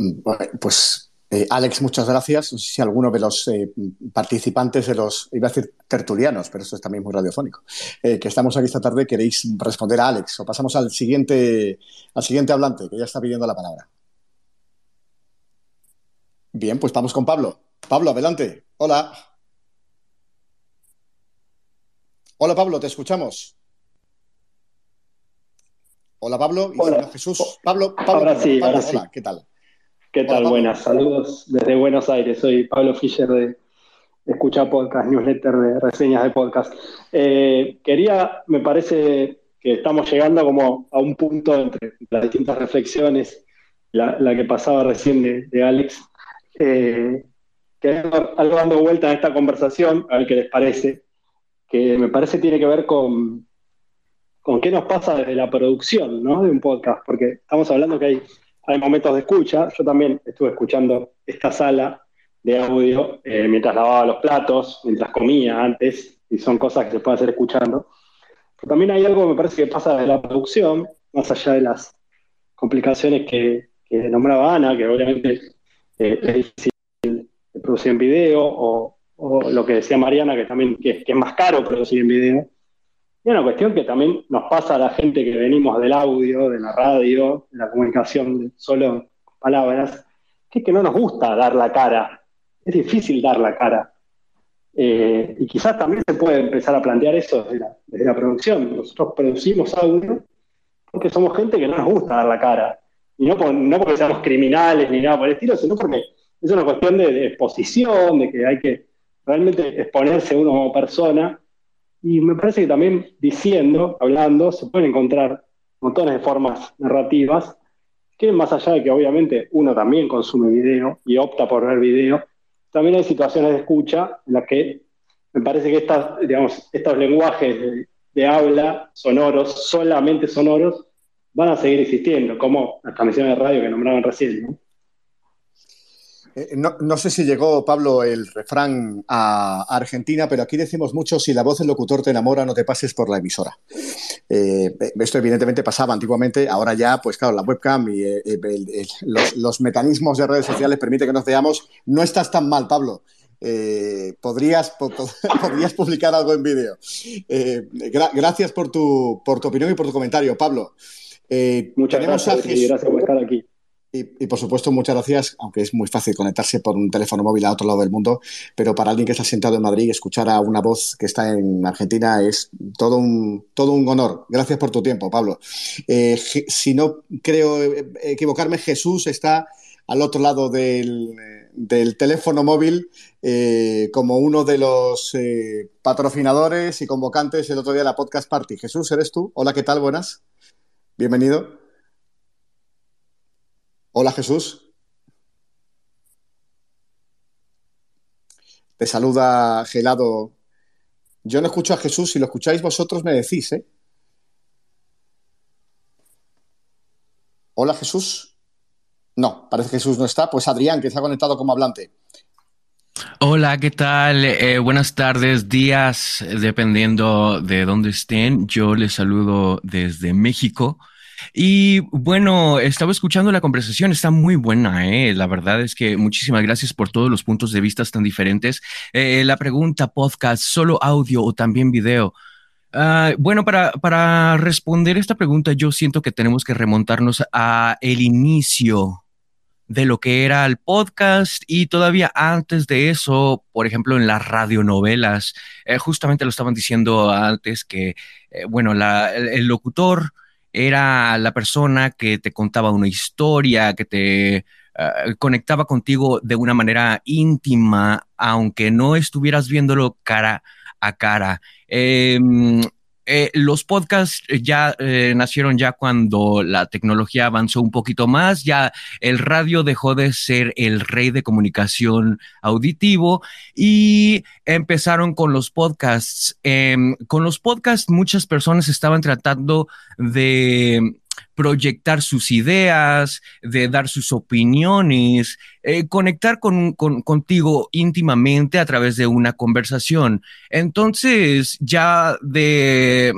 pues eh, Alex, muchas gracias. No sé si alguno de los eh, participantes de los, iba a decir tertulianos, pero eso es también muy radiofónico, que estamos aquí esta tarde, queréis responder a Alex o pasamos al siguiente, al siguiente hablante, que ya está pidiendo la palabra. Bien, pues vamos con Pablo. Pablo, adelante. Hola. Hola Pablo, te escuchamos. Hola Pablo. Hola Jesús. Pablo, Pablo ahora sí, ahora sí. ¿qué tal? ¿Qué tal? Buenas, saludos desde Buenos Aires. Soy Pablo Fischer de Escucha Podcast, newsletter de reseñas de podcast. Eh, quería, me parece que estamos llegando como a un punto entre las distintas reflexiones, la, que pasaba recién de, Alex, eh, que algo dando vuelta en esta conversación, a ver qué les parece, que me parece tiene que ver con, con qué nos pasa desde la producción ¿no? de un podcast, porque estamos hablando que hay, hay momentos de escucha, yo también estuve escuchando esta sala de audio eh, mientras lavaba los platos, mientras comía antes, y son cosas que se pueden hacer escuchando. Pero también hay algo, me parece, que pasa desde la producción, más allá de las complicaciones que, nombraba Ana, que obviamente eh, es difícil producir en video, o, lo que decía Mariana, que también que es más caro producir en video. Y una cuestión que también nos pasa a la gente que venimos del audio, de la radio, de la comunicación solo palabras, que es que no nos gusta dar la cara. Es difícil dar la cara. Eh, y quizás también se puede empezar a plantear eso desde la, producción. Nosotros producimos audio porque somos gente que no nos gusta dar la cara. Y no, no porque seamos criminales ni nada por el estilo, sino porque es una cuestión de, de exposición, de que hay que realmente exponerse uno como persona. Y me parece que también diciendo, hablando, se pueden encontrar montones de formas narrativas que más allá de que obviamente uno también consume video y opta por ver video, también hay situaciones de escucha en las que me parece que estas, digamos, estos lenguajes de, habla sonoros, solamente sonoros, van a seguir existiendo, como las transmisiones de radio que nombraban recién. ¿no? Eh, no, sé si llegó, Pablo, el refrán a, Argentina, pero aquí decimos mucho, si la voz del locutor te enamora, no te pases por la emisora. Eh, esto evidentemente pasaba antiguamente, ahora ya, pues claro, la webcam y eh, los, mecanismos de redes sociales permiten que nos veamos. No estás tan mal, Pablo. podrías, podrías publicar algo en vídeo. gracias por tu, por tu opinión y por tu comentario, Pablo. Muchas gracias, y gracias por estar aquí. Y, por supuesto, muchas gracias, aunque es muy fácil conectarse por un teléfono móvil a otro lado del mundo, pero para alguien que está sentado en Madrid, escuchar a una voz que está en Argentina es todo un, todo un honor. Gracias por tu tiempo, Pablo. Eh, si no creo equivocarme, Jesús está al otro lado del, teléfono móvil eh, como uno de los eh, patrocinadores y convocantes el otro día de la Podcast Party. Jesús, ¿eres tú? Hola, ¿qué tal? Buenas. Bienvenido. Hola Jesús. Te saluda Gelado. Yo no escucho a Jesús, si lo escucháis vosotros me decís, ¿eh? Hola Jesús. No, parece que Jesús no está. Pues Adrián, que se ha conectado como hablante. Hola, ¿qué tal? Eh, buenas tardes, días, dependiendo de dónde estén. Yo les saludo desde México. Y bueno, estaba escuchando la conversación, está muy buena, ¿eh? La verdad es que muchísimas gracias por todos los puntos de vista tan diferentes. Eh, la pregunta, podcast, solo audio o también video. Ah, bueno, para, para responder esta pregunta, yo siento que tenemos que remontarnos a el inicio de lo que era el podcast y todavía antes de eso, por ejemplo, en las radionovelas, eh, justamente lo estaban diciendo antes que, eh, bueno, el, locutor era la persona que te contaba una historia, que te eh, conectaba contigo de una manera íntima, aunque no estuvieras viéndolo cara a cara. Em, eh, los podcasts ya eh, nacieron ya cuando la tecnología avanzó un poquito más, ya el radio dejó de ser el rey de comunicación auditivo y empezaron con los podcasts. Em, con los podcasts muchas personas estaban tratando de proyectar sus ideas, de dar sus opiniones, eh, conectar con, contigo íntimamente a través de una conversación. Entonces, ya de,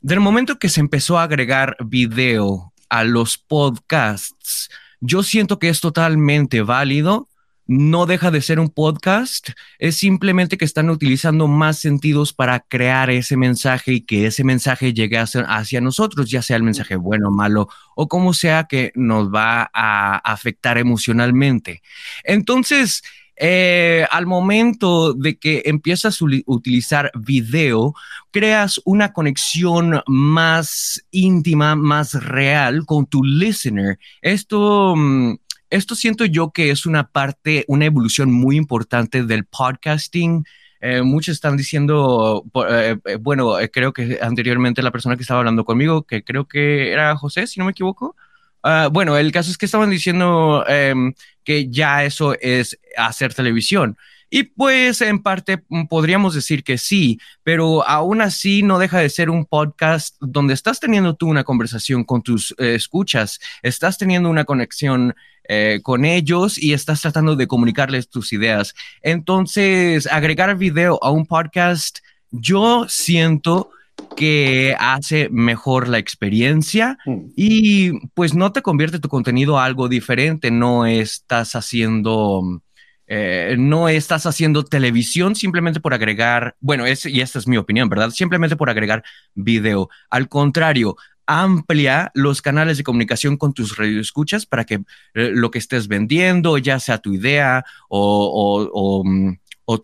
del momento que se empezó a agregar video a los podcasts. Yo siento que es totalmente válido no deja de ser un podcast, es simplemente que están utilizando más sentidos para crear ese mensaje y que ese mensaje llegue hacia, nosotros, ya sea el mensaje bueno, malo o como sea que nos va a afectar emocionalmente. Entonces, eh, al momento de que empiezas a utilizar video, creas una conexión más íntima, más real con tu listener. Esto... Mm, esto siento yo que es una parte, una evolución muy importante del podcasting. Eh, muchos están diciendo, eh, eh, bueno, creo que anteriormente la persona que estaba hablando conmigo, que creo que era José, si no me equivoco. Ah, bueno, el caso es que estaban diciendo em, que ya eso es hacer televisión. Y pues en parte mm, podríamos decir que sí, pero aún así no deja de ser un podcast donde estás teniendo tú una conversación con tus escuchas, estás teniendo una conexión eh, con ellos y estás tratando de comunicarles tus ideas. Entonces, agregar video a un podcast, yo siento que hace mejor la experiencia mm. y pues no te convierte tu contenido a algo diferente, no estás haciendo... Eh, no estás haciendo televisión simplemente por agregar, bueno, es, y esta es mi opinión, ¿verdad? Simplemente por agregar video. Al contrario, amplia los canales de comunicación con tus radioescuchas para que eh, lo que estés vendiendo, ya sea tu idea o, mm,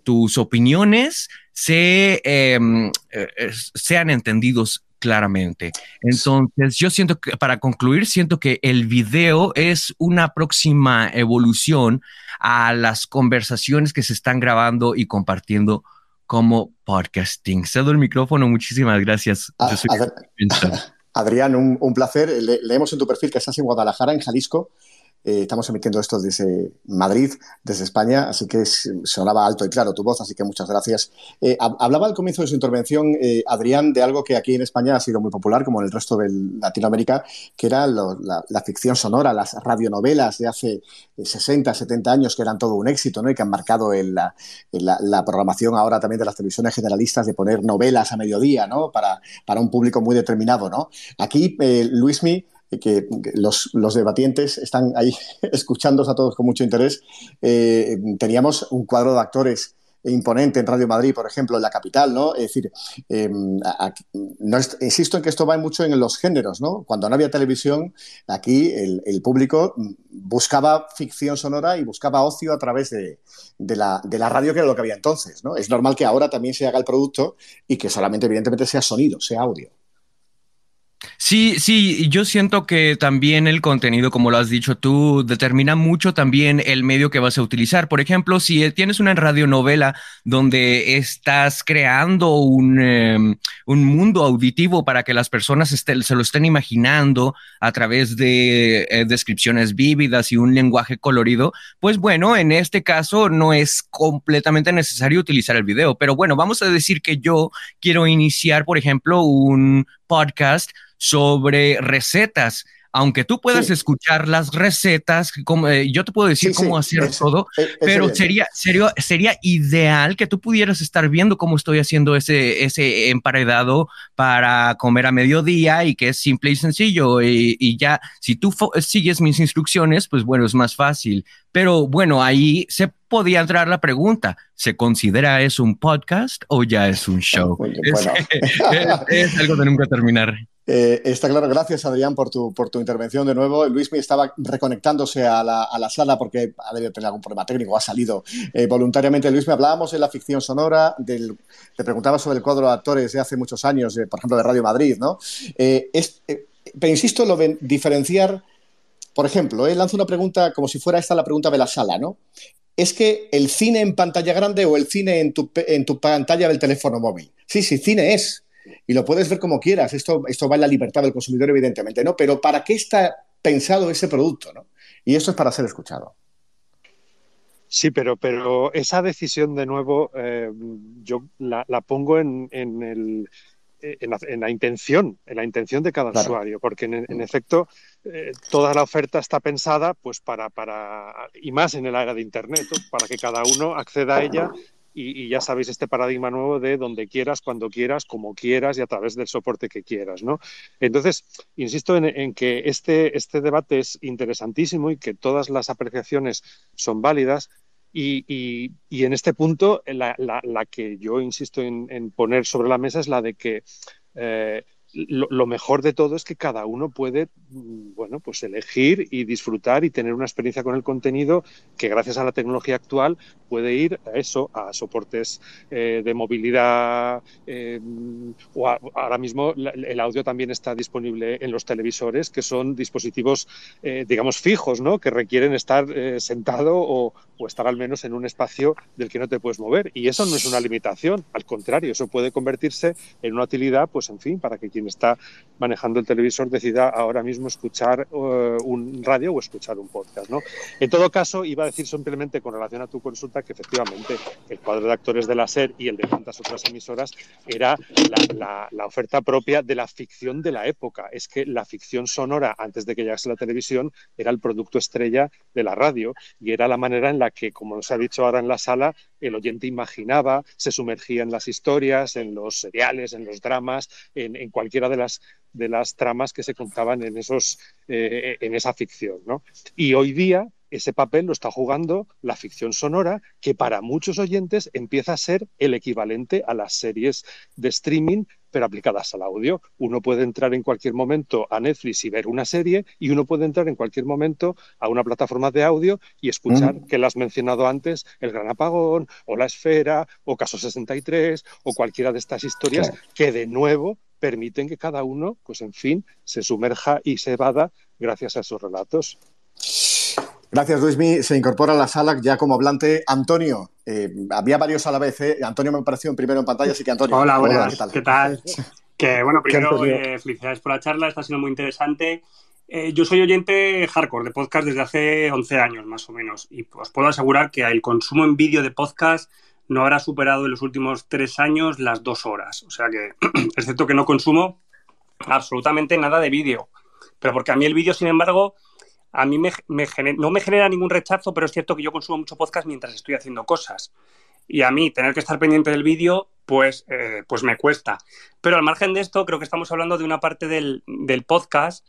tus opiniones, se, em, eh, sean entendidos claramente. Entonces, yo siento que, para concluir, siento que el video es una próxima evolución a las conversaciones que se están grabando y compartiendo como podcasting. Cedo el micrófono, muchísimas gracias. Ah, Adrián, un, placer. leemos en tu perfil que estás en Guadalajara, en Jalisco. Eh, estamos emitiendo esto desde Madrid, desde España, así que sonaba alto y claro tu voz, así que muchas gracias. Eh, hablaba al comienzo de su intervención, eh, Adrián, de algo que aquí en España ha sido muy popular, como en el resto de Latinoamérica, que era la, ficción sonora, las radionovelas de hace 60, 70 años, que eran todo un éxito, ¿no? Y que han marcado la, programación ahora también de las televisiones generalistas de poner novelas a mediodía, ¿no? Para, para un público muy determinado, ¿no? Aquí, Luismi, que, los, debatientes están ahí escuchándos a todos con mucho interés. Eh, teníamos un cuadro de actores imponente en Radio Madrid, por ejemplo, en la capital, ¿no? Es decir, em, insisto en que esto va mucho en los géneros, ¿no? Cuando no había televisión, aquí el, público buscaba ficción sonora y buscaba ocio a través de, la, de, la, radio, que era lo que había entonces, ¿no? Es normal que ahora también se haga el producto y que solamente, evidentemente, sea sonido, sea audio. Sí, sí, yo siento que también el contenido, como lo has dicho tú, determina mucho también el medio que vas a utilizar. Por ejemplo, si tienes una radionovela donde estás creando un, em, un mundo auditivo para que las personas se lo estén imaginando a través de eh, descripciones vívidas y un lenguaje colorido, pues bueno, en este caso no es completamente necesario utilizar el video. Pero bueno, vamos a decir que yo quiero iniciar, por ejemplo, un podcast sobre recetas. Aunque tú puedas escuchar las recetas, como, eh, yo te puedo decir cómo hacer todo, e, pero sería, sería, sería ideal que tú pudieras estar viendo cómo estoy haciendo ese, ese emparedado para comer a mediodía y que es simple y sencillo. Y, y ya, si tú sigues mis instrucciones, pues bueno, es más fácil. Pero bueno, ahí se podía entrar la pregunta, ¿se considera eso un podcast o ya es un show? es algo de nunca terminar. Eh, está claro, gracias Adrián por tu, por tu intervención de nuevo. Luis me estaba reconectándose a la, a la, sala porque ha debido tener algún problema técnico, ha salido eh, voluntariamente. Luis, me hablábamos de la ficción sonora, te preguntaba sobre el cuadro de actores de hace muchos años, por ejemplo, de Radio Madrid, ¿no? Eh, pero insisto lo de diferenciar, por ejemplo, lanzo una pregunta como si fuera esta la pregunta de la sala, ¿no? Es que el cine en pantalla grande o el cine en tu, en tu pantalla del teléfono móvil. Sí, sí, cine es y lo puedes ver como quieras. Esto, esto va en la libertad del consumidor, evidentemente, ¿no? Pero ¿para qué está pensado ese producto? ¿no? Y eso es para ser escuchado. Sí, pero, pero esa decisión de nuevo eh, yo la, pongo en, el, en, la, intención, en la intención de cada usuario, porque en, mm. efecto eh, toda la oferta está pensada pues para, para, y más en el área de Internet, para que cada uno acceda a ella y, ya sabéis este paradigma nuevo de donde quieras, cuando quieras, como quieras y a través del soporte que quieras. ¿no? Entonces, insisto en, que este, este debate es interesantísimo y que todas las apreciaciones son válidas. Y, en este punto, la, que yo insisto en, poner sobre la mesa es la de que eh, lo, mejor de todo es que cada uno puede, mm, bueno, pues elegir y disfrutar y tener una experiencia con el contenido que gracias a la tecnología actual puede ir a eso, a soportes eh, de movilidad eh, o ahora mismo el audio también está disponible en los televisores que son dispositivos, eh, digamos, fijos, ¿no? Que requieren estar sentado o, o estar al menos en un espacio del que no te puedes mover. Y eso no es una limitación, al contrario, eso puede convertirse en una utilidad, pues en fin, para que quien está manejando el televisor decida ahora mismo escuchar eh, un radio o escuchar un podcast. ¿no? En todo caso, iba a decir simplemente con relación a tu consulta que efectivamente el cuadro de actores de la SER y el de tantas otras emisoras era la, la oferta propia de la ficción de la época. Es que la ficción sonora, antes de que llegase la televisión, era el producto estrella de la radio y era la manera en la que, como nos ha dicho ahora en la sala, el oyente imaginaba, se sumergía en las historias, en los seriales, en los dramas, en, cualquiera de las, de las tramas que se contaban en, esos, eh, en esa ficción. Y hoy día ese papel lo está jugando la ficción sonora, que para muchos oyentes empieza a ser el equivalente a las series de streaming, pero aplicadas al audio. Uno puede entrar en cualquier momento a Netflix y ver una serie, y uno puede entrar en cualquier momento a una plataforma de audio y escuchar, mm. que la has mencionado antes, El Gran Apagón, o La Esfera, o Caso 63, o cualquiera de estas historias que de nuevo permiten que cada uno, pues en fin, se sumerja y se evada gracias a esos relatos. Gracias, Luismi. Se incorpora a la sala ya como hablante Antonio. Eh, había varios a la vez. ¿eh? Antonio me apareció primero en pantalla, así que Antonio. Hola, buenas. ¿qué tal? Que bueno, primero, eh, felicidades por la charla, está siendo muy interesante. yo soy oyente hardcore de podcast desde hace 11 años, más o menos, y os puedo asegurar que el consumo en vídeo de podcast no habrá superado en los últimos tres años las dos horas. O sea que, excepto que no consumo absolutamente nada de vídeo. Pero porque a mí el vídeo, sin embargo, a mí no me genera ningún rechazo, pero es cierto que yo consumo mucho podcast mientras estoy haciendo cosas. Y a mí tener que estar pendiente del vídeo, pues, eh, pues me cuesta. Pero al margen de esto, creo que estamos hablando de una parte del, podcast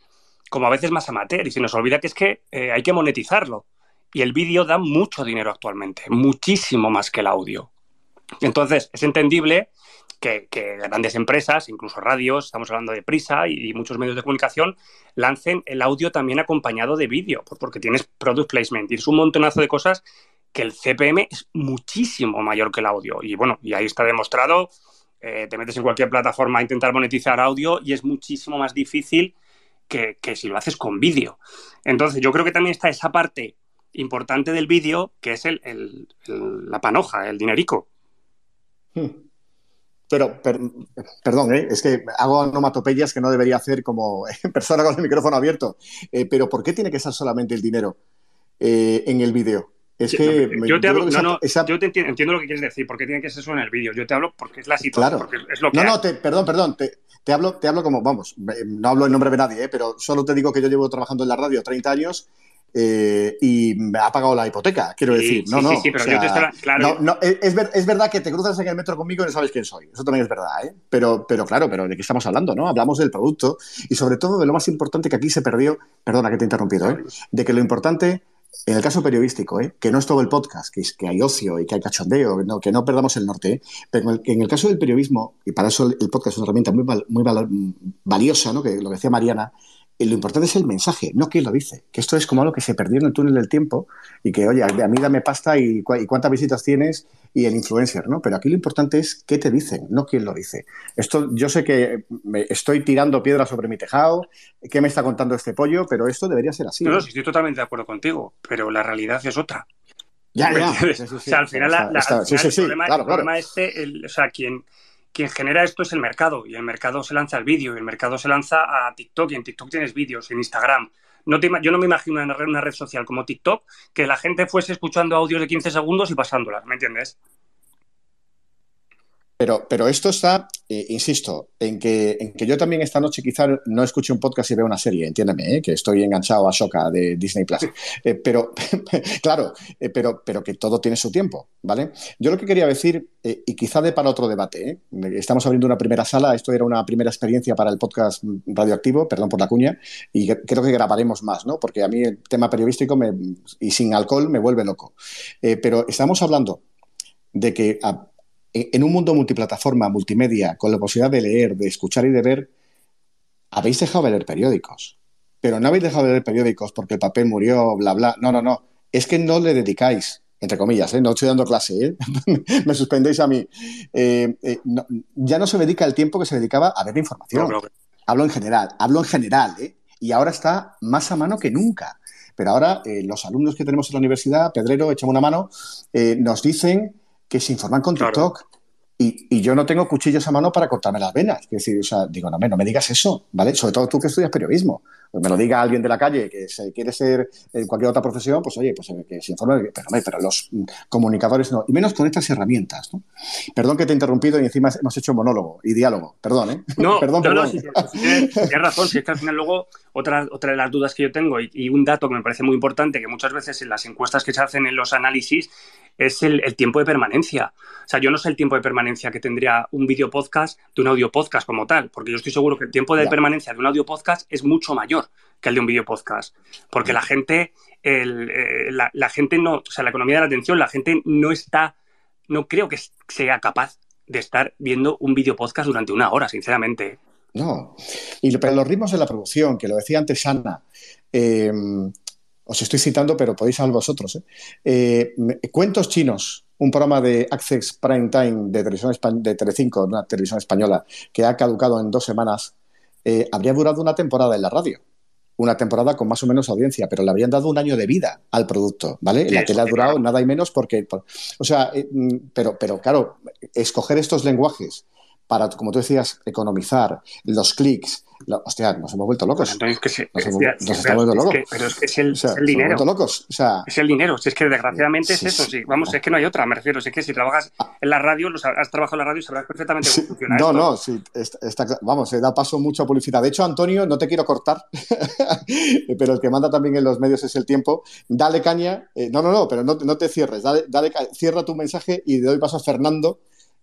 como a veces más amateur y se nos olvida que es que eh, hay que monetizarlo. Y el vídeo da mucho dinero actualmente, muchísimo más que el audio. Entonces, es entendible que, grandes empresas, incluso radios, estamos hablando de Prisa y, muchos medios de comunicación, lancen el audio también acompañado de vídeo, porque tienes product placement y es un montonazo de cosas que el CPM es muchísimo mayor que el audio. Y bueno, y ahí está demostrado, eh, te metes en cualquier plataforma a intentar monetizar audio y es muchísimo más difícil que, si lo haces con vídeo. Entonces, yo creo que también está esa parte importante del vídeo, que es el, la panoja, el dinerico. Hmm. Pero, perdón, ¿eh? es que hago onomatopeyas que no debería hacer como persona con el micrófono abierto. Eh, pero ¿por qué tiene que ser solamente el dinero eh, en el vídeo? Es que yo te hablo, no, no, yo te entiendo, lo que quieres decir, porque tiene que ser eso en el vídeo. Yo te hablo porque es la situación, claro. es lo que No, no, perdón, perdón, te, hablo, te hablo como, vamos, no hablo en nombre de nadie, pero solo te digo que yo llevo trabajando en la radio 30 años eh, y me ha pagado la hipoteca, quiero decir. No, no. Sí, pero yo te claro. no, es, es, verdad que te cruzas en el metro conmigo y no sabes quién soy. Eso también es verdad, ¿eh? Pero, pero claro, pero ¿de qué estamos hablando? ¿no? Hablamos del producto y sobre todo de lo más importante que aquí se perdió, perdona que te he interrumpido, ¿eh? de que lo importante en el caso periodístico, ¿eh? que no es todo el podcast, que, es, que hay ocio y que hay cachondeo, que no perdamos el norte, ¿eh? pero en el, caso del periodismo, y para eso el podcast es una herramienta muy, muy valiosa, ¿no? que lo que decía Mariana, lo importante es el mensaje, no quién lo dice. Que esto es como algo que se perdió en el túnel del tiempo y que, oye, a mí dame pasta y, cuántas visitas tienes y el influencer, ¿no? Pero aquí lo importante es qué te dicen, no quién lo dice. Esto, yo sé que me estoy tirando piedras sobre mi tejado, qué me está contando este pollo, pero esto debería ser así. No, no, sí, estoy totalmente de acuerdo contigo, pero la realidad es otra. Ya, ya. o sea, al final, el problema este, el, o sea, quien quien genera esto es el mercado y el mercado se lanza al vídeo y el mercado se lanza a TikTok y en TikTok tienes vídeos, en Instagram. No yo no me imagino una red, una red social como TikTok que la gente fuese escuchando audios de 15 segundos y pasándolas, ¿me entiendes? Pero, pero esto está, eh, insisto, en que, en que yo también esta noche quizá no escuche un podcast y vea una serie, entiéndeme, ¿eh? que estoy enganchado a Shoka de Disney Plus. Eh, pero, claro, pero, pero que todo tiene su tiempo, ¿vale? Yo lo que quería decir, y quizá de para otro debate, estamos abriendo una primera sala, esto era una primera experiencia para el podcast radioactivo, perdón por la cuña, y creo que grabaremos más, ¿no? Porque a mí el tema periodístico me, y sin alcohol me vuelve loco. pero estamos hablando de que en un mundo multiplataforma, multimedia, con la posibilidad de leer, de escuchar y de ver, habéis dejado de leer periódicos. Pero no habéis dejado de leer periódicos porque el papel murió, bla, bla. No, no, no. Es que no le dedicáis, entre comillas, ¿eh? no estoy dando clase, ¿eh? me suspendéis a mí. Eh, ya no se dedica el tiempo que se dedicaba a ver información. Hablo en general, hablo en general, y ahora está más a mano que nunca. Pero ahora los alumnos que tenemos en la universidad, Pedrero, echamos una mano, nos dicen que se informan con TikTok. Y, yo no tengo cuchillos a mano para cortarme las venas. Es decir, o sea, digo, no, no me digas eso, ¿vale? Sobre todo tú que estudias periodismo. Pues me lo diga alguien de la calle que se quiere ser en cualquier otra profesión, pues oye, pues eh, que se informe, pero, pero los comunicadores no. Y menos con estas herramientas, ¿no? Perdón que te he interrumpido y encima hemos hecho monólogo y diálogo. Perdón, ¿eh? No, perdón, no, no, tienes, razón. Si es que al final luego otra, otra de las dudas que yo tengo y, un dato que me parece muy importante, que muchas veces en las encuestas que se hacen en los análisis es el, el tiempo de permanencia. O sea, yo no sé el tiempo de permanencia que tendría un vídeo podcast de un audio podcast como tal, porque yo estoy seguro que el tiempo de permanencia de un audio podcast es mucho mayor que el de un video podcast, porque la gente, eh, la, gente no, o sea, la economía de la atención, la gente no está, no creo que sea capaz de estar viendo un video podcast durante una hora, sinceramente. No, y pero los ritmos de la producción, que lo decía antes Ana, eh, os estoy citando, pero podéis hablar vosotros. ¿eh? Cuentos chinos, un programa de Access Prime Time de televisión de Telecinco, una televisión española, que ha caducado en dos semanas, habría durado una temporada en la radio una temporada con más o menos audiencia, pero le habrían dado un año de vida al producto, ¿vale? la que le ha durado nada y menos porque, o sea, eh, mm, pero, pero claro, escoger estos lenguajes para, como tú decías, economizar los clics, hostia, nos hemos vuelto locos. Que nos, hemos, estamos vuelto locos. pero es que es el, dinero. Vuelto locos. O sea, es el dinero. Si es que desgraciadamente es eso. Sí, vamos, es que no hay otra. Me refiero. Si es que si trabajas en la radio, has trabajado en la radio, sabrás perfectamente cómo funciona No, no, sí. Está, vamos, se da paso mucho a publicidad. De hecho, Antonio, no te quiero cortar, pero el que manda también en los medios es el tiempo. Dale caña. Eh, no, no, no, pero no, no te cierres. Dale, dale, cierra tu mensaje y de hoy paso a Fernando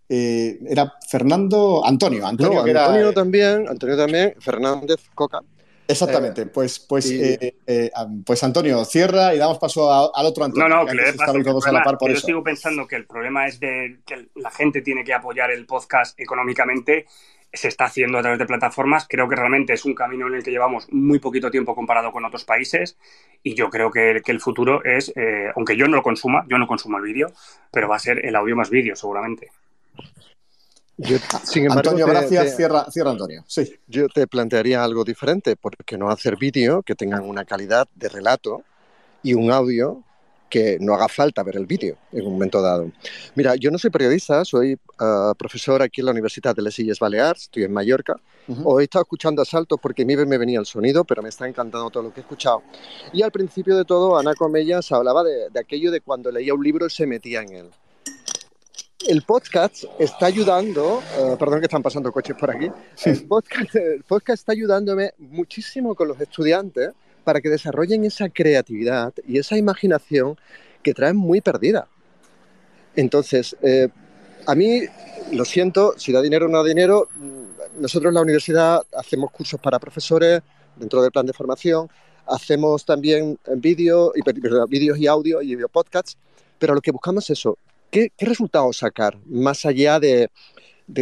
eh, era Fernando Antonio. Antonio, Antonio también, Antonio también, Fernández Coca. Exactamente, pues, pues, eh, eh, pues Antonio, cierra y damos paso al otro Antonio. No, no, que le paso, todos a la par por yo sigo pensando que el problema es de que la gente tiene que apoyar el podcast económicamente. Se está haciendo a través de plataformas. Creo que realmente es un camino en el que llevamos muy poquito tiempo comparado con otros países. Y yo creo que, que el futuro es, aunque yo no lo consuma, yo no consumo el vídeo, pero va a ser el audio más vídeo, seguramente. Antonio, gracias. cierra, cierra, Antonio. Sí. Yo te plantearía algo diferente, porque no hacer vídeo que tengan una calidad de relato y un audio que no haga falta ver el vídeo en un momento dado. Mira, yo no soy periodista, soy ah, profesor aquí en la Universidad de Les Illes Balears, estoy en Mallorca. Hoy he estado escuchando asaltos porque a mí me venía el sonido, pero me está encantando todo lo que he escuchado. Y al principio de todo, Ana Comellas hablaba de, de aquello de cuando leía un libro y se metía en él el podcast está ayudando, eh, perdón que están pasando coches por aquí, el podcast, el podcast está ayudándome muchísimo con los estudiantes para que desarrollen esa creatividad y esa imaginación que traen muy perdida. Entonces, eh, a mí, lo siento, si da dinero o no da dinero, mm, nosotros en la universidad hacemos cursos para profesores dentro del plan de formación, hacemos también vídeos y audio y video podcasts, pero lo que buscamos es eso, ¿qué, resultados sacar? Más allá de,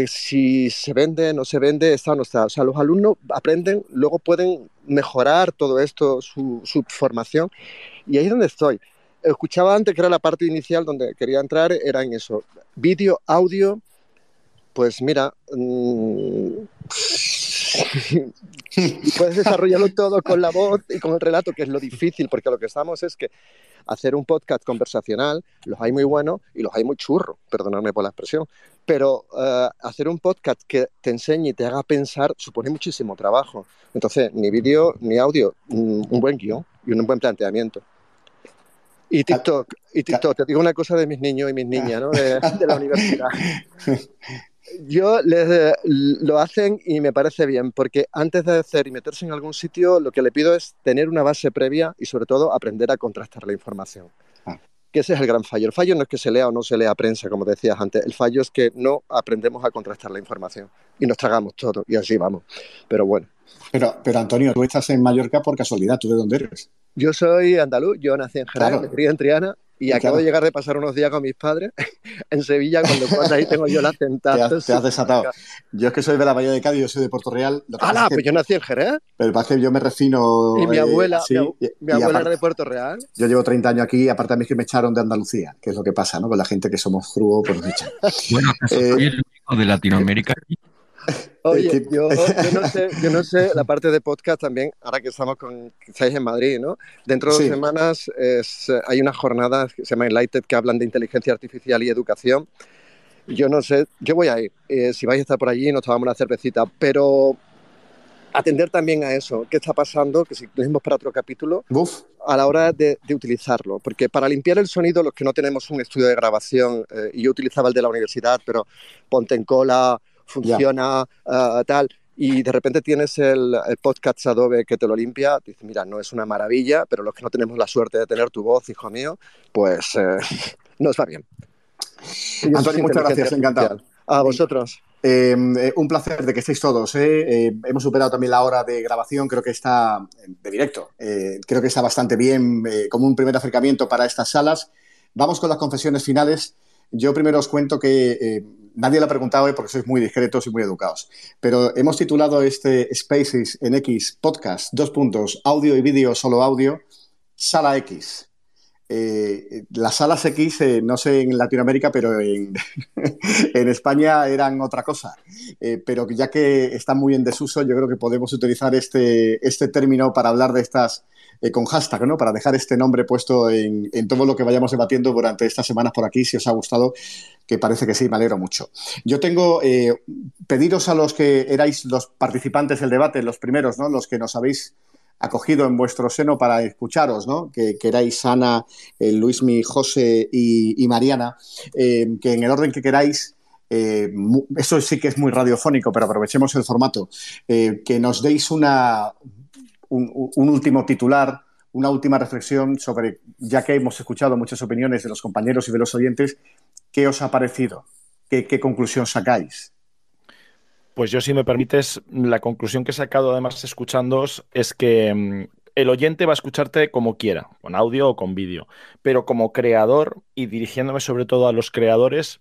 si se vende, no se vende, está o no está. O sea, los alumnos aprenden, luego pueden mejorar todo esto, su, formación. Y ahí es donde estoy. Escuchaba antes que era la parte inicial donde quería entrar, era en eso. Vídeo, audio, pues mira, mm, puedes desarrollarlo todo con la voz y con el relato, que es lo difícil, porque lo que estamos es que hacer un podcast conversacional, los hay muy buenos y los hay muy churros, perdonadme por la expresión, pero eh, hacer un podcast que te enseñe y te haga pensar supone muchísimo trabajo. Entonces, ni vídeo ni audio, mm, un buen guion y un buen planteamiento. Y TikTok, y TikTok, te digo una cosa de mis niños y mis niñas, ¿no? De, la universidad. yo les, lo hacen y me parece bien, porque antes de hacer y meterse en algún sitio, lo que le pido es tener una base previa y sobre todo aprender a contrastar la información. Ah. Que ese es el gran fallo. El fallo no es que se lea o no se lea prensa, como decías antes. El fallo es que no aprendemos a contrastar la información y nos tragamos todo y así vamos. Pero bueno. Pero, pero Antonio, tú estás en Mallorca por casualidad. ¿Tú de dónde eres? Yo soy andaluz, yo nací en Jerez, me crié en Triana y acabo de llegar de pasar unos días con mis padres en Sevilla, cuando ahí tengo yo la tentada. Te, has, desatado. Yo es que soy de la Bahía de Cádiz, yo soy de Puerto Real. ¡Ah, pues yo nací en Jerez! Pero es que yo me refino... Y mi eh, abuela, mi, abuela era de Puerto Real. Yo llevo 30 años aquí, aparte a mí es que me echaron de Andalucía, que es lo que pasa, ¿no? Con la gente que somos crudos, pues nos echan. Bueno, soy el único de Latinoamérica Oye, yo, no sé, yo no sé, la parte de podcast también, ahora que estamos con, estáis en Madrid, ¿no? Dentro de dos semanas es, hay una jornada que se llama Enlighted que hablan de inteligencia artificial y educación. Yo no sé, yo voy a ir. Eh, si vais a estar por allí, nos tomamos una cervecita, pero atender también a eso, qué está pasando, que si lo para otro capítulo, a la hora de, utilizarlo. Porque para limpiar el sonido, los que no tenemos un estudio de grabación, eh, y yo utilizaba el de la universidad, pero ponte en cola, funciona, uh, tal, y de repente tienes el, podcast Adobe que te lo limpia, dices, mira, no es una maravilla, pero los que no tenemos la suerte de tener tu voz, hijo mío, pues eh, nos va bien. Antonio, muchas gracias, encantado. A vosotros. Em, eh, un placer de que estéis todos. ¿eh? hemos superado también la hora de grabación, creo que está de directo. creo que está bastante bien como un primer acercamiento para estas salas. Vamos con las confesiones finales. Yo primero os cuento que nadie lo ha preguntado porque sois muy discretos y muy educados. Pero hemos titulado este Spaces en X podcast, dos puntos, audio y vídeo, solo audio, Sala X. Eh, las salas X, eh, no sé en Latinoamérica, pero en, España eran otra cosa. Eh, pero ya que están muy en desuso, yo creo que podemos utilizar este, este término para hablar de estas con hashtag, ¿no? Para dejar este nombre puesto en, todo lo que vayamos debatiendo durante estas semanas por aquí, si os ha gustado, que parece que sí, me alegro mucho. Yo tengo, pediros a los que erais los participantes del debate, los primeros, ¿no? Los que nos habéis acogido en vuestro seno para escucharos, ¿no? Que, erais Ana, eh, Luismi, José y, Mariana, que en el orden que queráis eso sí que es muy radiofónico, pero aprovechemos el formato, que nos deis una, un, último titular, una última reflexión sobre, ya que hemos escuchado muchas opiniones de los compañeros y de los oyentes, ¿qué os ha parecido? ¿Qué, conclusión sacáis? Pues yo, si me permites, la conclusión que he sacado además escuchándoos es que mm, el oyente va a escucharte como quiera, con audio o con vídeo, pero como creador y dirigiéndome sobre todo a los creadores,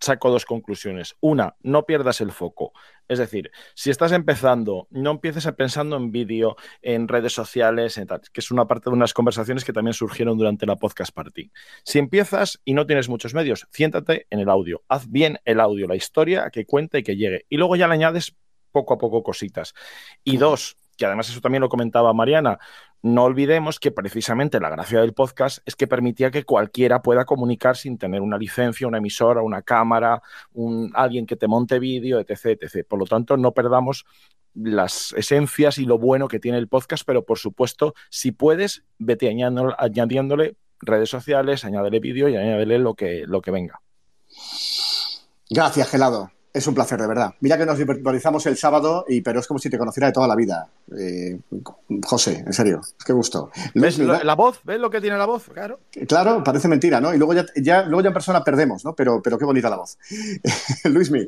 saco dos conclusiones. Una, no pierdas el foco. Es decir, si estás empezando, no empieces pensando en vídeo, en redes sociales, que es una parte de unas conversaciones que también surgieron durante la podcast party. Si empiezas y no tienes muchos medios, siéntate en el audio. Haz bien el audio, la historia que cuente y que llegue. Y luego ya le añades poco a poco cositas. Y dos, que además eso también lo comentaba Mariana, no olvidemos que precisamente la gracia del podcast es que permitía que cualquiera pueda comunicar sin tener una licencia, una emisora, una cámara, un, alguien que te monte vídeo, etc, etc. Por lo tanto, no perdamos las esencias y lo bueno que tiene el podcast, pero por supuesto, si puedes, vete añadiéndole redes sociales, añádele vídeo y añádele lo que, lo que venga. Gracias, Gelado. Es un placer, de verdad. Mira que nos virtualizamos el sábado, y, pero es como si te conociera de toda la vida. Eh, José, en serio, qué gusto. ¿Ves la voz? ¿Ves lo que tiene la voz? Claro. Claro, parece mentira, ¿no? Y luego ya, luego ya en persona perdemos, ¿no? Pero, pero qué bonita la voz. Luismi,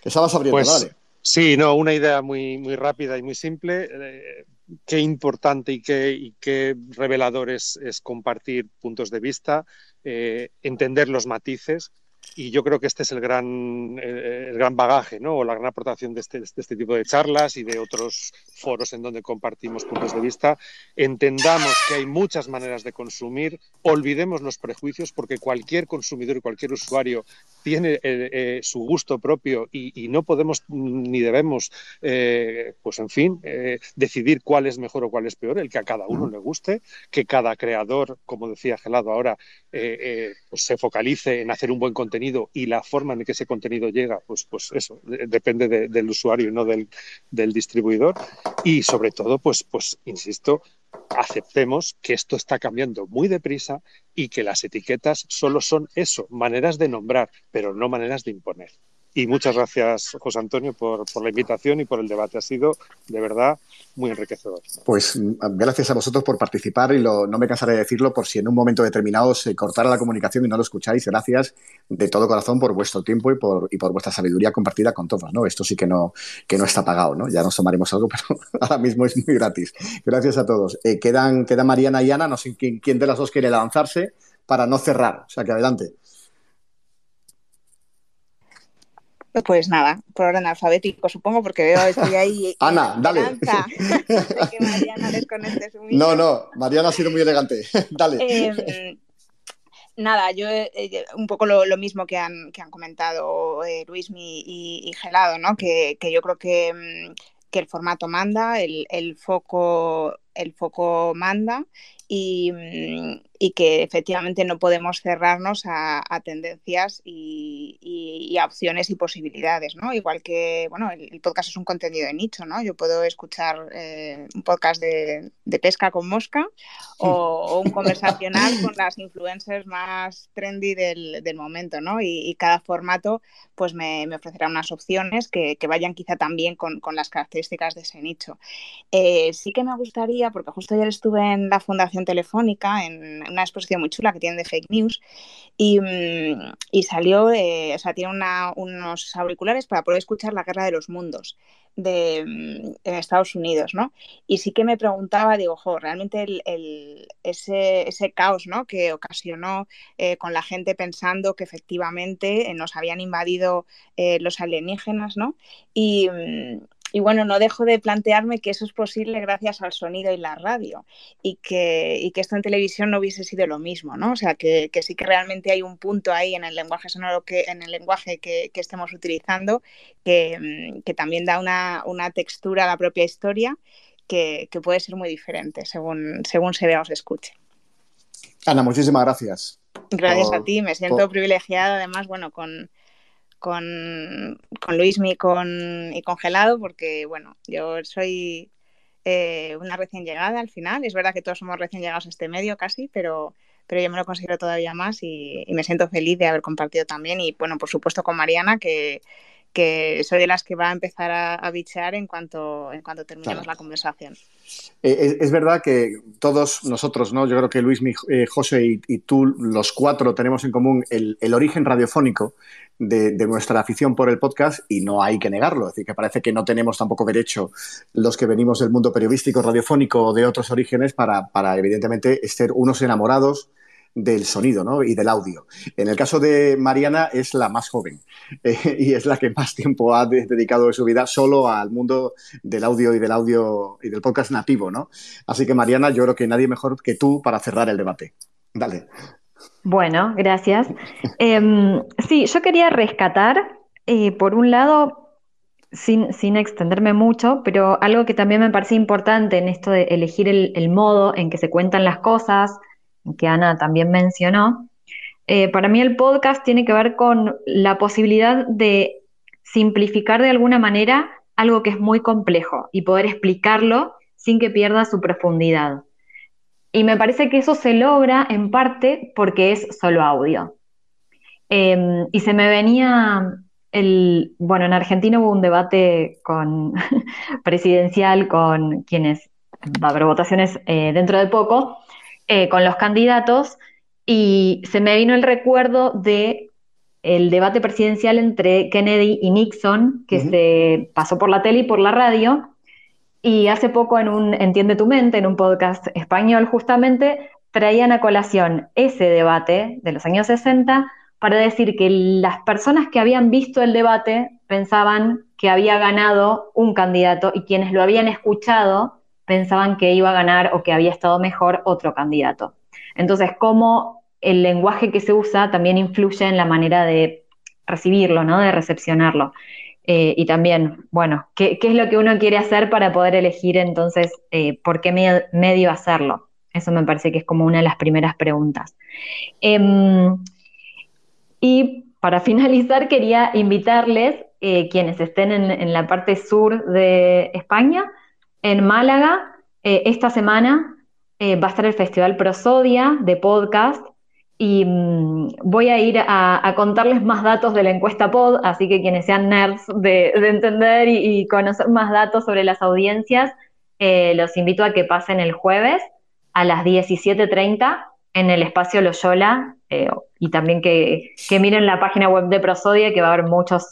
que estabas abriendo, pues, Sí, no, una idea muy, muy rápida y muy simple. Eh, qué importante y qué, qué revelador es, compartir puntos de vista, eh, entender los matices y yo creo que este es el gran, el gran bagaje, ¿no? O la gran aportación de este, de este tipo de charlas y de otros foros en donde compartimos puntos de vista. Entendamos que hay muchas maneras de consumir, olvidemos los prejuicios, porque cualquier consumidor y cualquier usuario tiene eh, eh, su gusto propio y, no podemos ni debemos, eh, pues en fin, decidir cuál es mejor o cuál es peor, el que a cada uno le guste, que cada creador, como decía Gelado ahora, pues se focalice en hacer un buen contenido y la forma en que ese contenido llega, pues, pues eso, depende del usuario y no del, distribuidor. Y sobre todo, pues, pues insisto, aceptemos que esto está cambiando muy deprisa y que las etiquetas solo son eso, maneras de nombrar, pero no maneras de imponer. Y muchas gracias, José Antonio, por, la invitación y por el debate. Ha sido, de verdad, muy enriquecedor. Pues mm, gracias a vosotros por participar y lo, no me cansaré de decirlo por si en un momento determinado se cortara la comunicación y no lo escucháis. Gracias de todo corazón por vuestro tiempo y por, y por vuestra sabiduría compartida con todos. ¿no? Esto sí que no, que no está pagado. ¿no? Ya nos tomaremos algo, pero ahora mismo es muy gratis. Gracias a todos. Eh, quedan, quedan Mariana y Ana. No sé quién, quién de las dos quiere lanzarse para no cerrar. O sea que adelante. Pues nada, por orden alfabético, supongo, porque veo estoy ahí. Ana, dale. que Mariana no, no, Mariana ha sido muy elegante. dale. Eh, nada, yo eh, un poco lo, lo, mismo que han, que han comentado eh, Luismi y, y, Gelado, ¿no? Que, que yo creo que, mm, que, el formato manda, el, el, foco, el foco manda y, mm, y que efectivamente no podemos cerrarnos a, tendencias y, a opciones y posibilidades, ¿no? Igual que, bueno, el, podcast es un contenido de nicho, ¿no? Yo puedo escuchar eh, un podcast de, pesca con mosca o, un conversacional con las influencers más trendy del, momento, ¿no? Y, cada formato pues me, ofrecerá unas opciones que, que vayan quizá también con, con, las características de ese nicho. Eh, sí que me gustaría, porque justo ayer estuve en la Fundación Telefónica, en una exposición muy chula que tienen de fake news y, mm, y salió, eh, o sea, tiene unos auriculares para poder escuchar la guerra de los mundos de, mm, en Estados Unidos, ¿no? Y sí que me preguntaba, digo, jo, realmente el, ese, ese, caos, ¿no? Que ocasionó eh, con la gente pensando que efectivamente eh, nos habían invadido los alienígenas, ¿no? Y, mm, y bueno, no dejo de plantearme que eso es posible gracias al sonido y la radio y que, y que esto en televisión no hubiese sido lo mismo, ¿no? O sea, que, que, sí que realmente hay un punto ahí en el lenguaje sonoro, que, en el lenguaje que, que estemos utilizando, que, mm, que también da una, una, textura a la propia historia que, puede ser muy diferente según, según se vea o se escuche. Ana, muchísimas gracias. Gracias por, a ti, me siento por... privilegiada además, bueno, con con, con Luismi con, y congelado, porque bueno, yo soy eh, una recién llegada al final. Es verdad que todos somos recién llegados a este medio casi, pero, pero yo me lo considero todavía más y, y, me siento feliz de haber compartido también. Y bueno, por supuesto con Mariana, que, que soy de las que va a empezar a, a bichear en cuanto, en cuanto terminemos claro. la conversación. Eh, es, es, verdad que todos nosotros, ¿no? Yo creo que Luis, mi, eh, José y, y, tú, los cuatro, tenemos en común el, el origen radiofónico de, nuestra afición por el podcast y no hay que negarlo. Es decir, que parece que no tenemos tampoco derecho los que venimos del mundo periodístico, radiofónico o de otros orígenes para, para evidentemente, ser unos enamorados del sonido ¿no? y del audio. En el caso de Mariana es la más joven eh, y es la que más tiempo ha de dedicado de su vida solo al mundo del audio y del audio y del podcast nativo. ¿no? Así que Mariana, yo creo que nadie mejor que tú para cerrar el debate. Dale. Bueno, gracias. eh, sí, yo quería rescatar, eh, por un lado, sin, sin, extenderme mucho, pero algo que también me parece importante en esto de elegir el, el modo en que se cuentan las cosas, que Ana también mencionó, eh, para mí el podcast tiene que ver con la posibilidad de simplificar de alguna manera algo que es muy complejo y poder explicarlo sin que pierda su profundidad. Y me parece que eso se logra en parte porque es solo audio. Eh, y se me venía el, bueno, en Argentina hubo un debate con presidencial con quienes va a haber votaciones eh, dentro de poco, eh, con los candidatos y se me vino el recuerdo de el debate presidencial entre Kennedy y Nixon, que uh -huh. se pasó por la tele y por la radio, y hace poco en un Entiende tu mente, en un podcast español justamente, traían a colación ese debate de los años 60 para decir que las personas que habían visto el debate pensaban que había ganado un candidato y quienes lo habían escuchado pensaban que iba a ganar o que había estado mejor otro candidato. Entonces, cómo el lenguaje que se usa también influye en la manera de recibirlo, ¿no? de recepcionarlo. Eh, y también, bueno, ¿qué, ¿qué, es lo que uno quiere hacer para poder elegir entonces eh, por qué medio, hacerlo? Eso me parece que es como una de las primeras preguntas. Eh, y para finalizar, quería invitarles, eh, quienes estén en, en la parte sur de España, en Málaga, esta semana va a estar el Festival Prosodia de podcast y mm, voy a ir a, contarles más datos de la encuesta pod, así que quienes sean nerds de, entender y, conocer más datos sobre las audiencias, eh, los invito a que pasen el jueves a las 17.30 en el espacio Loyola eh, y también que, miren la página web de Prosodia que va a haber muchos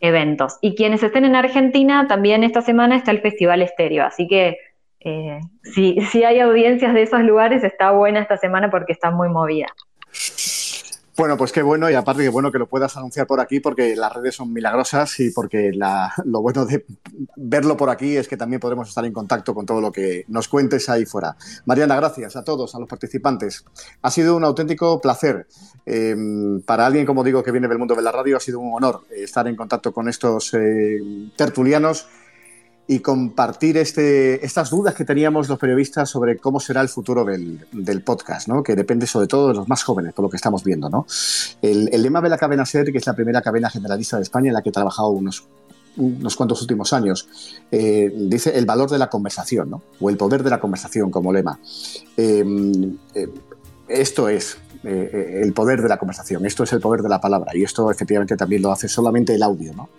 eventos. Y quienes estén en Argentina, también esta semana está el Festival Estéreo, así que eh, si, si hay audiencias de esos lugares, está buena esta semana porque está muy movida. Bueno, pues qué bueno y aparte que bueno que lo puedas anunciar por aquí porque las redes son milagrosas y porque lo bueno de verlo por aquí es que también podremos estar en contacto con todo lo que nos cuentes ahí fuera. Mariana, gracias a todos, a los participantes. Ha sido un auténtico placer. Em, para alguien, como digo, que viene del mundo de la radio, ha sido un honor eh, estar en contacto con estos eh, tertulianos y compartir este, estas dudas que teníamos los periodistas sobre cómo será el futuro del, del, podcast, ¿no? que depende sobre todo de los más jóvenes, por lo que estamos viendo. ¿no? El, lema de la cadena SER, que es la primera cadena generalista de España en la que he trabajado unos, unos cuantos últimos años, eh, dice el valor de la conversación, ¿no? o el poder de la conversación como lema. Em, eh, esto es eh, el poder de la conversación, esto es el poder de la palabra y esto efectivamente también lo hace solamente el audio. ¿no?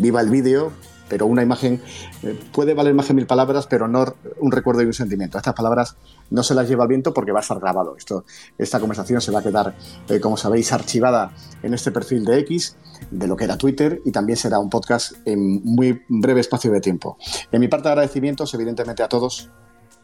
viva el vídeo, pero una imagen eh, puede valer más que mil palabras, pero no un recuerdo y un sentimiento. Estas palabras no se las lleva el viento porque va a estar grabado. Esto, esta conversación se va a quedar, eh, como sabéis, archivada en este perfil de X, de lo que era Twitter, y también será un podcast en muy breve espacio de tiempo. En mi parte de agradecimientos, evidentemente, a todos,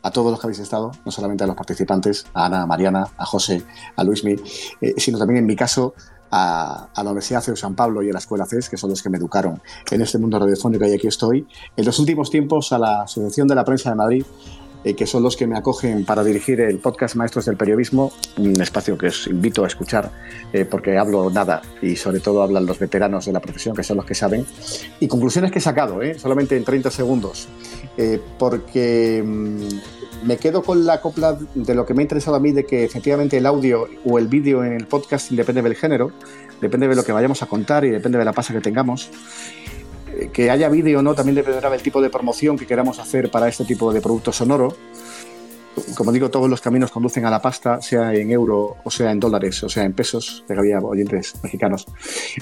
a todos los que habéis estado, no solamente a los participantes, a Ana, a Mariana, a José, a Luismi, eh, sino también en mi caso a, la Universidad de San Pablo y a la Escuela CES, que son los que me educaron en este mundo radiofónico y aquí estoy. En los últimos tiempos a la Asociación de la Prensa de Madrid, eh, que son los que me acogen para dirigir el podcast Maestros del Periodismo, un espacio que os invito a escuchar eh, porque hablo nada y sobre todo hablan los veteranos de la profesión, que son los que saben. Y conclusiones que he sacado, eh, solamente en 30 segundos, porque mm, me quedo con la copla de lo que me ha interesado a mí, de que efectivamente el audio o el vídeo en el podcast depende del género, depende de lo que vayamos a contar y depende de la pasa que tengamos que haya vídeo o no también dependerá del tipo de promoción que queramos hacer para este tipo de producto sonoro. Como digo, todos los caminos conducen a la pasta, sea en euro o sea en dólares, o sea en pesos, que había oyentes mexicanos.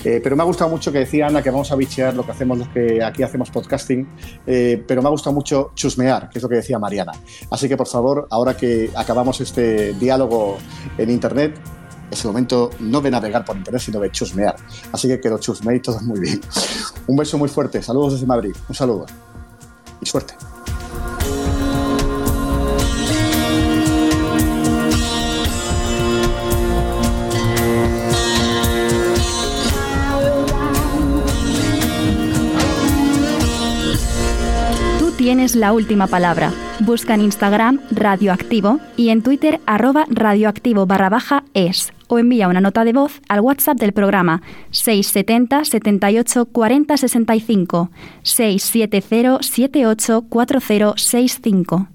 Eh, pero me ha gustado mucho que decía Ana que vamos a bichear lo que hacemos los que aquí hacemos podcasting, eh, pero me ha gustado mucho chusmear, que es lo que decía Mariana. Así que por favor, ahora que acabamos este diálogo en Internet, es el momento no de navegar por internet, sino de chusmear. Así que que lo chusmeéis todos muy bien. Un beso muy fuerte. Saludos desde Madrid. Un saludo. Y suerte. Tienes la última palabra. Busca en Instagram radioactivo y en Twitter arroba radioactivo barra baja es o envía una nota de voz al WhatsApp del programa 670 78 40 65 670 78 40 65.